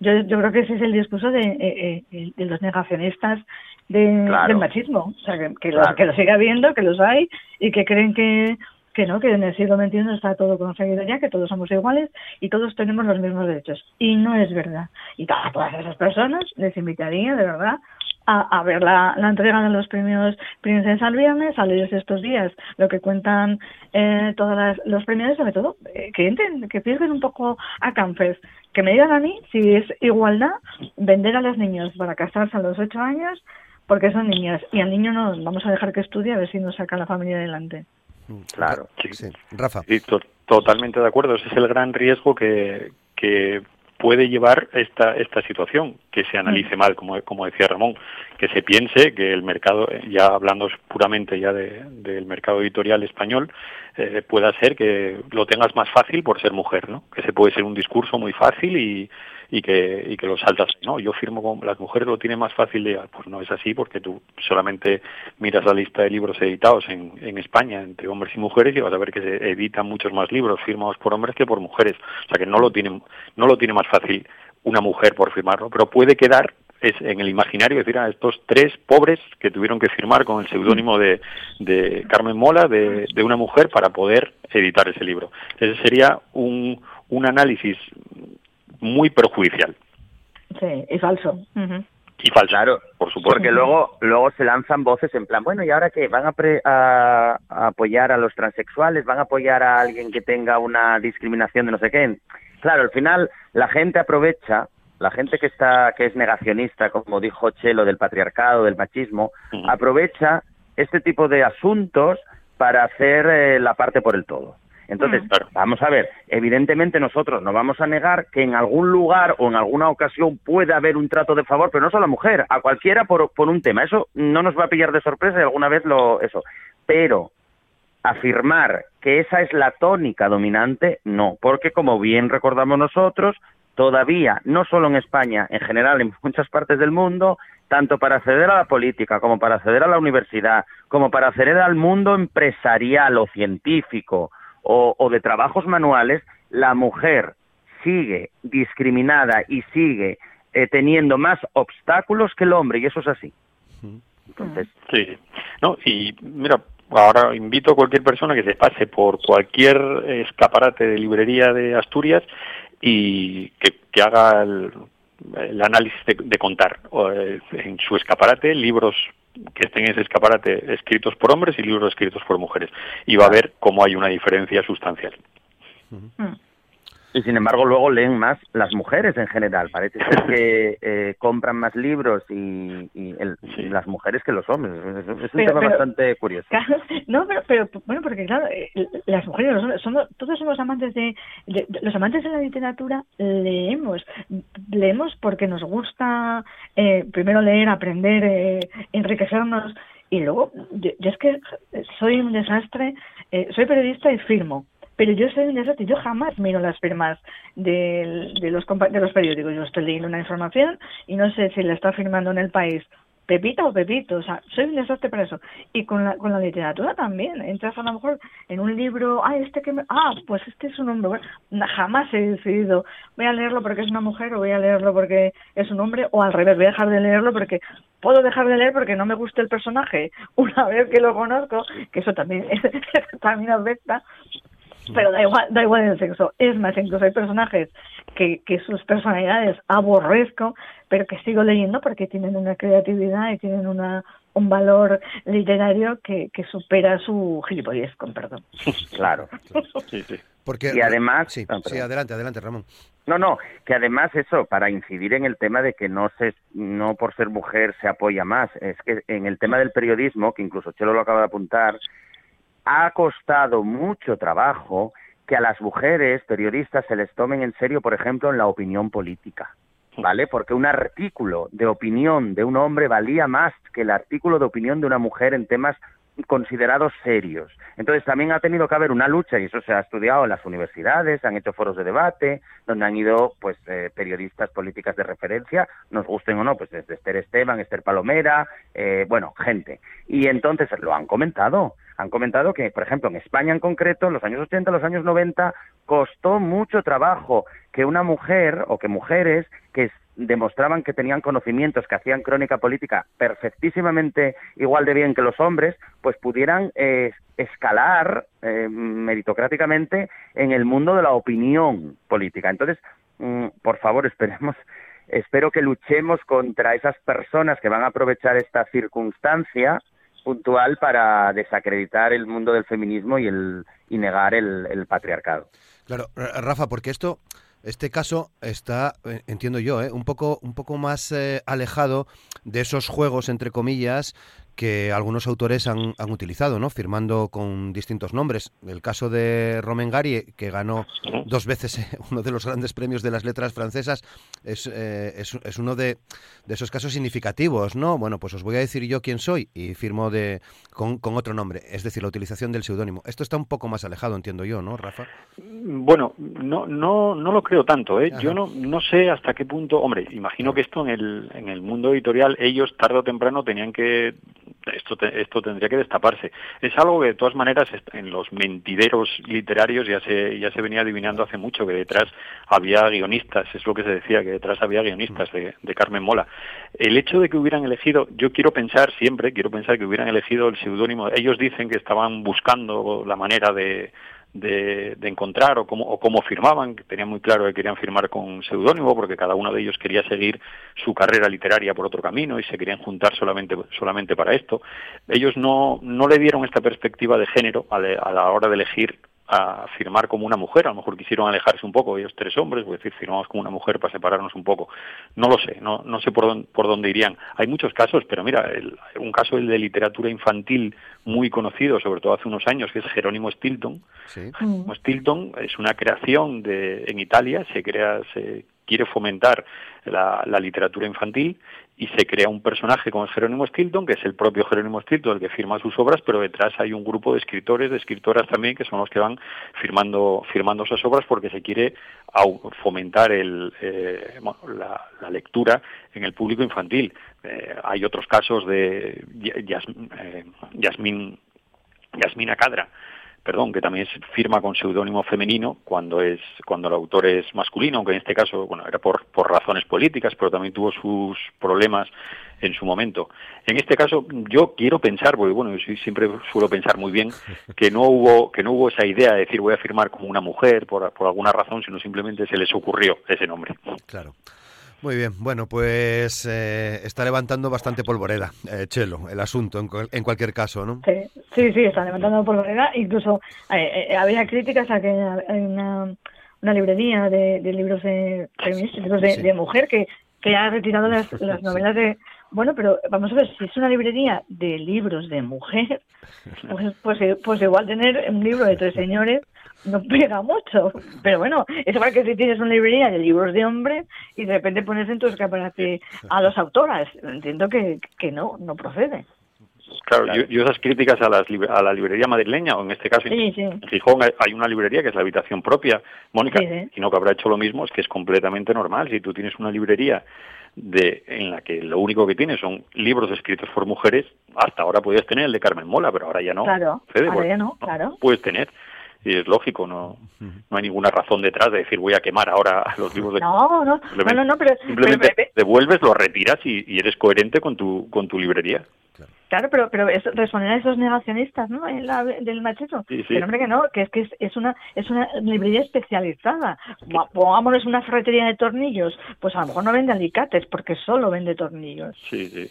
Yo, yo, creo que ese es el discurso de, eh, eh, de los negacionistas del machismo. O sea, que, que, lo, que lo siga habiendo, que los hay y que creen que, que no, que en el siglo XXI está todo conseguido ya, que todos somos iguales y todos tenemos los mismos derechos. Y no es verdad. Y a todas esas personas les invitaría, de verdad, a, ver la, la, entrega de los premios Princesa el viernes, a leer estos días lo que cuentan eh, todos los premios, sobre todo, eh, que entren, que pierden un poco a Campes, que me digan a mí si es igualdad vender a los niños para casarse a los ocho años porque son niñas y al niño no vamos a dejar que estudie a ver si nos saca la familia adelante. Mm, claro, sí. Rafa. Sí, totalmente de acuerdo. Ese es el gran riesgo que, que puede llevar esta, esta situación, que se analice mm. mal, como, como decía Ramón, que se piense que el mercado, ya hablando puramente ya de, del mercado editorial español, eh, pueda ser que lo tengas más fácil por ser mujer, ¿no? Que se puede ser un discurso muy fácil y, y que, y que lo saltas. No, yo firmo con las mujeres lo tienen más fácil de Pues no es así porque tú solamente miras la lista de libros editados en, en España entre hombres y mujeres y vas a ver que se editan muchos más libros firmados por hombres que por mujeres. O sea que no lo tiene, no lo tiene más fácil una mujer por firmarlo, pero puede quedar es en el imaginario decir a estos tres pobres que tuvieron que firmar con el seudónimo de, de Carmen Mola de, de, una mujer para poder editar ese libro. Ese sería un, un análisis muy perjudicial. Sí, y falso. Y falso, claro, por supuesto. Porque luego, luego se lanzan voces en plan, bueno, ¿y ahora qué? ¿Van a, apoyar a los transexuales? ¿Van a apoyar a alguien que tenga una discriminación de no sé qué? Claro, al final la gente aprovecha, la gente que está que es negacionista, como dijo Chelo, del patriarcado, del machismo, aprovecha este tipo de asuntos para hacer eh, la parte por el todo. Entonces, mm. vamos a ver, evidentemente nosotros no vamos a negar que en algún lugar o en alguna ocasión puede haber un trato de favor, pero no solo a la mujer, a cualquiera por, por un tema. Eso no nos va a pillar de sorpresa y alguna vez lo eso. Pero afirmar que esa es la tónica dominante, no, porque como bien recordamos nosotros, todavía, no solo en España, en general en muchas partes del mundo, tanto para acceder a la política como para acceder a la universidad, como para acceder al mundo empresarial o científico o, de trabajos manuales, la mujer sigue discriminada y sigue eh, teniendo más obstáculos que el hombre, y eso es así. Sí, no, y mira, ahora invito a cualquier persona que se pase por cualquier escaparate de librería de Asturias y que, haga el, análisis de, contar eh, en su escaparate libros que estén en ese escaparate escritos por hombres y libros escritos por mujeres. Y va a ver cómo hay una diferencia sustancial. Y sin embargo luego leen más las mujeres en general. Parece ser que eh, compran más libros y, las mujeres que los hombres. Es, un tema bastante curioso. no, pero, bueno, porque claro, eh, las mujeres, los hombres, somos, todos somos amantes de, los amantes de la literatura leemos, leemos porque nos gusta eh, primero leer, aprender, enriquecernos y luego yo, es que soy un desastre, soy periodista y firmo pero yo soy un desastre, yo jamás miro las firmas de, los, de los periódicos. Yo estoy leyendo una información y no sé si la está firmando en el país Pepita o Pepito, o sea, soy un desastre para eso. Y con la, con la literatura también, entras a lo mejor en un libro, ah, este que me, ah, pues este es un hombre, bueno, jamás he decidido, voy a leerlo porque es una mujer o voy a leerlo porque es un hombre, o al revés, voy a dejar de leerlo porque puedo dejar de leer porque no me gusta el personaje una vez que lo conozco, que eso también, también afecta, pero da igual, da igual el sexo. Es más, incluso hay personajes que, que sus personalidades aborrezco, pero que sigo leyendo porque tienen una creatividad y tienen una, un valor literario que, que supera su gilipollez, con perdón. Claro. Sí, sí. Porque, y además... Sí, sí, adelante, adelante, Ramón. No, no, que además eso, para incidir en el tema de que no se, no por ser mujer se apoya más, es que en el tema del periodismo, que incluso Chelo lo acaba de apuntar, ha costado mucho trabajo que a las mujeres periodistas se les tomen en serio, por ejemplo, en la opinión política. ¿Vale? Porque un artículo de opinión de un hombre valía más que el artículo de opinión de una mujer en temas considerados serios. Entonces también ha tenido que haber una lucha y eso se ha estudiado en las universidades, han hecho foros de debate, donde han ido pues eh, periodistas políticas de referencia, nos gusten o no, pues desde Esther Esteban, Esther Palomera, eh, bueno, gente. Y entonces lo han comentado, han comentado que, por ejemplo, en España en concreto, en los años 80, los años 90, costó mucho trabajo que una mujer o que mujeres que demostraban que tenían conocimientos, que hacían crónica política perfectísimamente igual de bien que los hombres, pues pudieran eh, escalar eh, meritocráticamente en el mundo de la opinión política. Entonces, mm, por favor, esperemos, espero que luchemos contra esas personas que van a aprovechar esta circunstancia puntual para desacreditar el mundo del feminismo y el y negar el, el patriarcado. Claro, Rafa, porque esto este caso está, eh, entiendo yo, eh, un poco, un poco más eh, alejado de esos juegos, entre comillas, que algunos autores han, utilizado, ¿no? Firmando con distintos nombres. El caso de Romain Gary, que ganó dos veces uno de los grandes premios de las letras francesas, es, es, uno de, de, esos casos significativos, ¿no? Bueno, pues os voy a decir yo quién soy y firmo de, con, con otro nombre, es decir, la utilización del seudónimo. Esto está un poco más alejado, entiendo yo, ¿no, Rafa? Bueno, no, no, no lo creo tanto. ¿eh? Yo no, no sé hasta qué punto. Hombre, imagino que esto en el, en el mundo editorial, ellos tarde o temprano tenían que. Esto, esto tendría que destaparse. Es algo que de todas maneras en los mentideros literarios ya se, ya se venía adivinando hace mucho, que detrás había guionistas, es lo que se decía, que detrás había guionistas de, de Carmen Mola. El hecho de que hubieran elegido, yo quiero pensar siempre, quiero pensar que hubieran elegido el seudónimo, ellos dicen que estaban buscando la manera de de, encontrar o cómo, o cómo firmaban, que tenían muy claro que querían firmar con seudónimo porque cada uno de ellos quería seguir su carrera literaria por otro camino y se querían juntar solamente, solamente para esto. Ellos no, no le dieron esta perspectiva de género a, a la hora de elegir a firmar como una mujer, a lo mejor quisieron alejarse un poco ellos tres hombres, es decir, firmamos como una mujer para separarnos un poco. No lo sé, no, no sé por dónde, por dónde irían. Hay muchos casos, pero mira, un caso el de literatura infantil muy conocido, sobre todo hace unos años, que es Jerónimo Stilton. Jerónimo Stilton es una creación de, en Italia, se crea, se quiere fomentar la, literatura infantil y se crea un personaje como Jerónimo Stilton, que es el propio Jerónimo Stilton el que firma sus obras, pero detrás hay un grupo de escritores, de escritoras también, que son los que van firmando, firmando esas obras porque se quiere fomentar el, eh, la, lectura en el público infantil. Eh, hay otros casos de eh, Yasmín, perdón, que también firma con seudónimo femenino cuando es cuando el autor es masculino, aunque en este caso, bueno, era por, por razones políticas, pero también tuvo sus problemas en su momento. En este caso, yo quiero pensar, porque bueno, yo siempre suelo pensar muy bien, que no hubo que no hubo esa idea de decir voy a firmar como una mujer por, por alguna razón, sino simplemente se les ocurrió ese nombre. Claro. Muy bien, bueno, pues eh, está levantando bastante polvoreda, eh, Chelo, el asunto en, cualquier caso, ¿no? Sí, sí, está levantando polvoreda. Incluso eh, había críticas a que hay una, una librería de, libros de libros de, mujer que, que ha retirado las, las novelas de... Bueno, pero vamos a ver, si es una librería de libros de mujer, pues, pues, pues igual tener un libro de tres señores no pega mucho. Pero bueno, es igual que si tienes una librería de libros de hombres y de repente pones en tu escaparate a dos autoras. Entiendo que, que no, no procede. Claro, Yo, esas críticas a, las, a la librería madrileña, o en este caso en Gijón hay una librería que es la habitación propia, Mónica, y no que habrá hecho lo mismo, es que es completamente normal. Si tú tienes una librería de en la que lo único que tienes son libros escritos por mujeres, hasta ahora podías tener el de Carmen Mola, pero ahora ya no. Claro, ahora ya no, claro. puedes tener y es lógico, no, no hay ninguna razón detrás de decir voy a quemar ahora los libros de... No, no, no, no, pero... Simplemente devuelves, lo retiras y, eres coherente con tu, con tu librería. Claro, pero pero es responder a esos negacionistas, ¿no? En la, del macheto. Sí, sí. hombre que no, que es que es, una es una librería especializada. Pongámonos una ferretería de tornillos, pues a lo mejor no vende alicates porque solo vende tornillos. Sí, sí.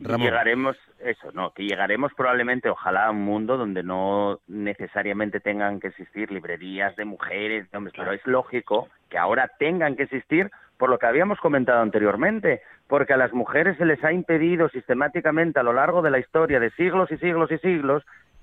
Llegaremos eso, no, que llegaremos probablemente, ojalá, a un mundo donde no necesariamente tengan que existir librerías de mujeres, de hombres, pero es lógico que ahora tengan que existir por lo que habíamos comentado anteriormente, porque a las mujeres se les ha impedido sistemáticamente a lo largo de la historia de siglos y siglos y siglos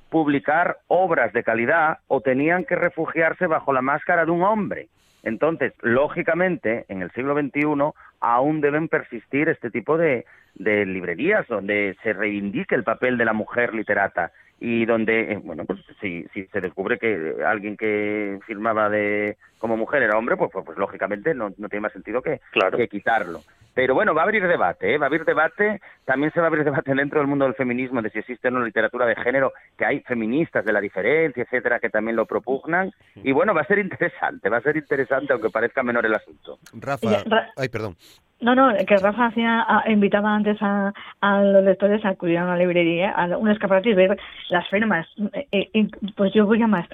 publicar obras de calidad o tenían que refugiarse bajo la máscara de un hombre. Entonces, lógicamente, en el siglo XXI aún deben persistir este tipo de, de librerías donde se reivindique el papel de la mujer literata y donde, eh, bueno, pues si, si se descubre que alguien que firmaba de como mujer era hombre, pues, pues, pues lógicamente no, no, tiene más sentido que, que quitarlo. Pero bueno, va a abrir debate, ¿eh? va a abrir debate, también se va a abrir debate dentro del mundo del feminismo, de si existe una literatura de género, que hay feministas de la diferencia, etcétera, que también lo propugnan. Y bueno, va a ser interesante, va a ser interesante, aunque parezca menor el asunto. Rafa, ay, perdón. No, no, que Rafa hacía, invitaba antes a, a, los lectores a acudir a una librería, a un escaparate y ver las firmas. Eh, eh, pues yo voy a más.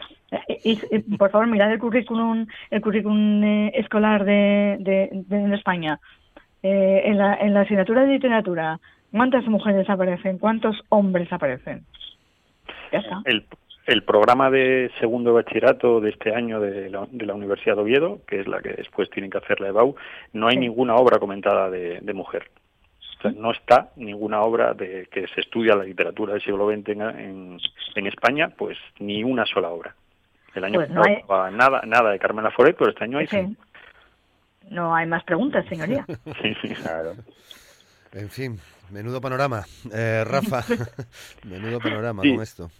Eh, por favor, mirad el currículum, el currículum escolar de, de, España. En, la, en la asignatura de literatura, ¿cuántas mujeres aparecen? ¿Cuántos hombres aparecen? Ya está. El, el programa de segundo bachillerato de este año de la, de la, Universidad de Oviedo, que es la que después tienen que hacer la EBAU, no hay ninguna obra comentada de, mujer. no está ninguna obra de que se estudia la literatura del siglo XX en, en, España, pues ni una sola obra. El año pues no nada, nada de Carmen Laforet, pero este año hay. No hay más preguntas, señoría. sí, sí, claro. En fin, menudo panorama. Eh, Rafa, menudo panorama con esto.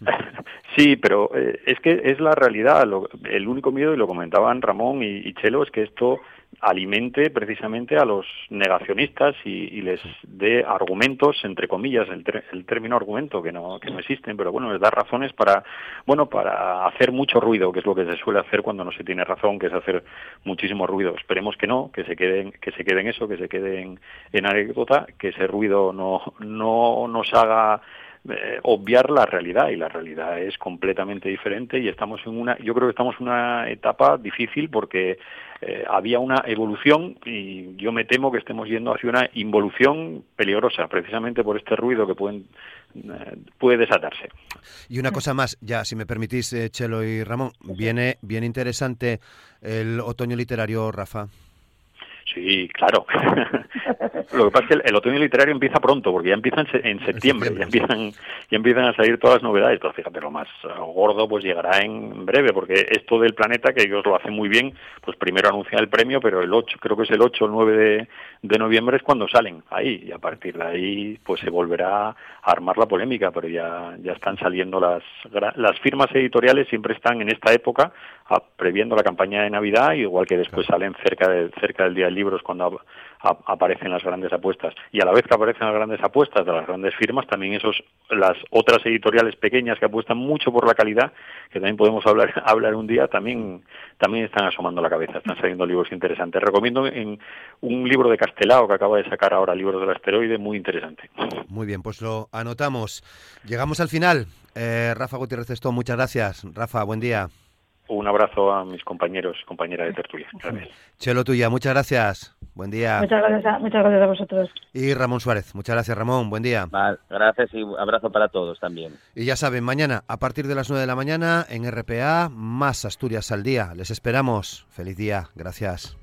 Sí, pero eh, es que es la realidad. el único miedo, y lo comentaban Ramón y, Chelo, es que esto alimente precisamente a los negacionistas y, les dé argumentos, entre comillas, el, el, término argumento que no, que no existen, pero bueno, les da razones para, bueno, para hacer mucho ruido, que es lo que se suele hacer cuando no se tiene razón, que es hacer muchísimo ruido. Esperemos que no, que se queden, que se queden eso, que se queden en anécdota, que ese ruido no, no nos haga eh, obviar la realidad y la realidad es completamente diferente y estamos en una yo creo que estamos en una etapa difícil porque eh, había una evolución y yo me temo que estemos yendo hacia una involución peligrosa precisamente por este ruido que pueden eh, puede desatarse. Y una cosa más, ya si me permitís, Chelo y Ramón, viene bien interesante el otoño literario, Rafa. Sí, claro. Lo que pasa es que el, otoño literario empieza pronto, porque ya empieza en, septiembre, ya empiezan, ya empiezan a salir todas las novedades. Entonces, fíjate, lo más eh, gordo pues llegará en breve, porque esto del planeta, que ellos lo hacen muy bien, pues primero anuncian el premio, pero el 8, creo que es el 8 o el 9 de, de noviembre es cuando salen ahí, y a partir de ahí pues se volverá a armar la polémica, pero ya, ya están saliendo las, las firmas editoriales, siempre están en esta época previendo la campaña de Navidad, igual que después salen cerca, de, cerca del Día del Libro, es cuando aparecen las grandes apuestas. Y a la vez que aparecen las grandes apuestas de las grandes firmas, también esos las otras editoriales pequeñas que apuestan mucho por la calidad, que también podemos hablar hablar un día, también también están asomando la cabeza, están saliendo libros interesantes. Recomiendo en un libro de Castelao que acaba de sacar ahora, Libros del Asteroide, muy interesante. Muy bien, pues lo anotamos. Llegamos al final. Eh, Rafa Gutiérrez Esto, muchas gracias. Rafa, buen día. Un abrazo a mis compañeros y compañeras de tertulia. Gracias. Chelo tuya, muchas gracias. Buen día. Muchas gracias, a, muchas gracias a vosotros. Y Ramón Suárez, muchas gracias Ramón, buen día. gracias y abrazo para todos también. Y ya saben, mañana a partir de las 9 de la mañana en RPA, más Asturias al día. Les esperamos. Feliz día, gracias.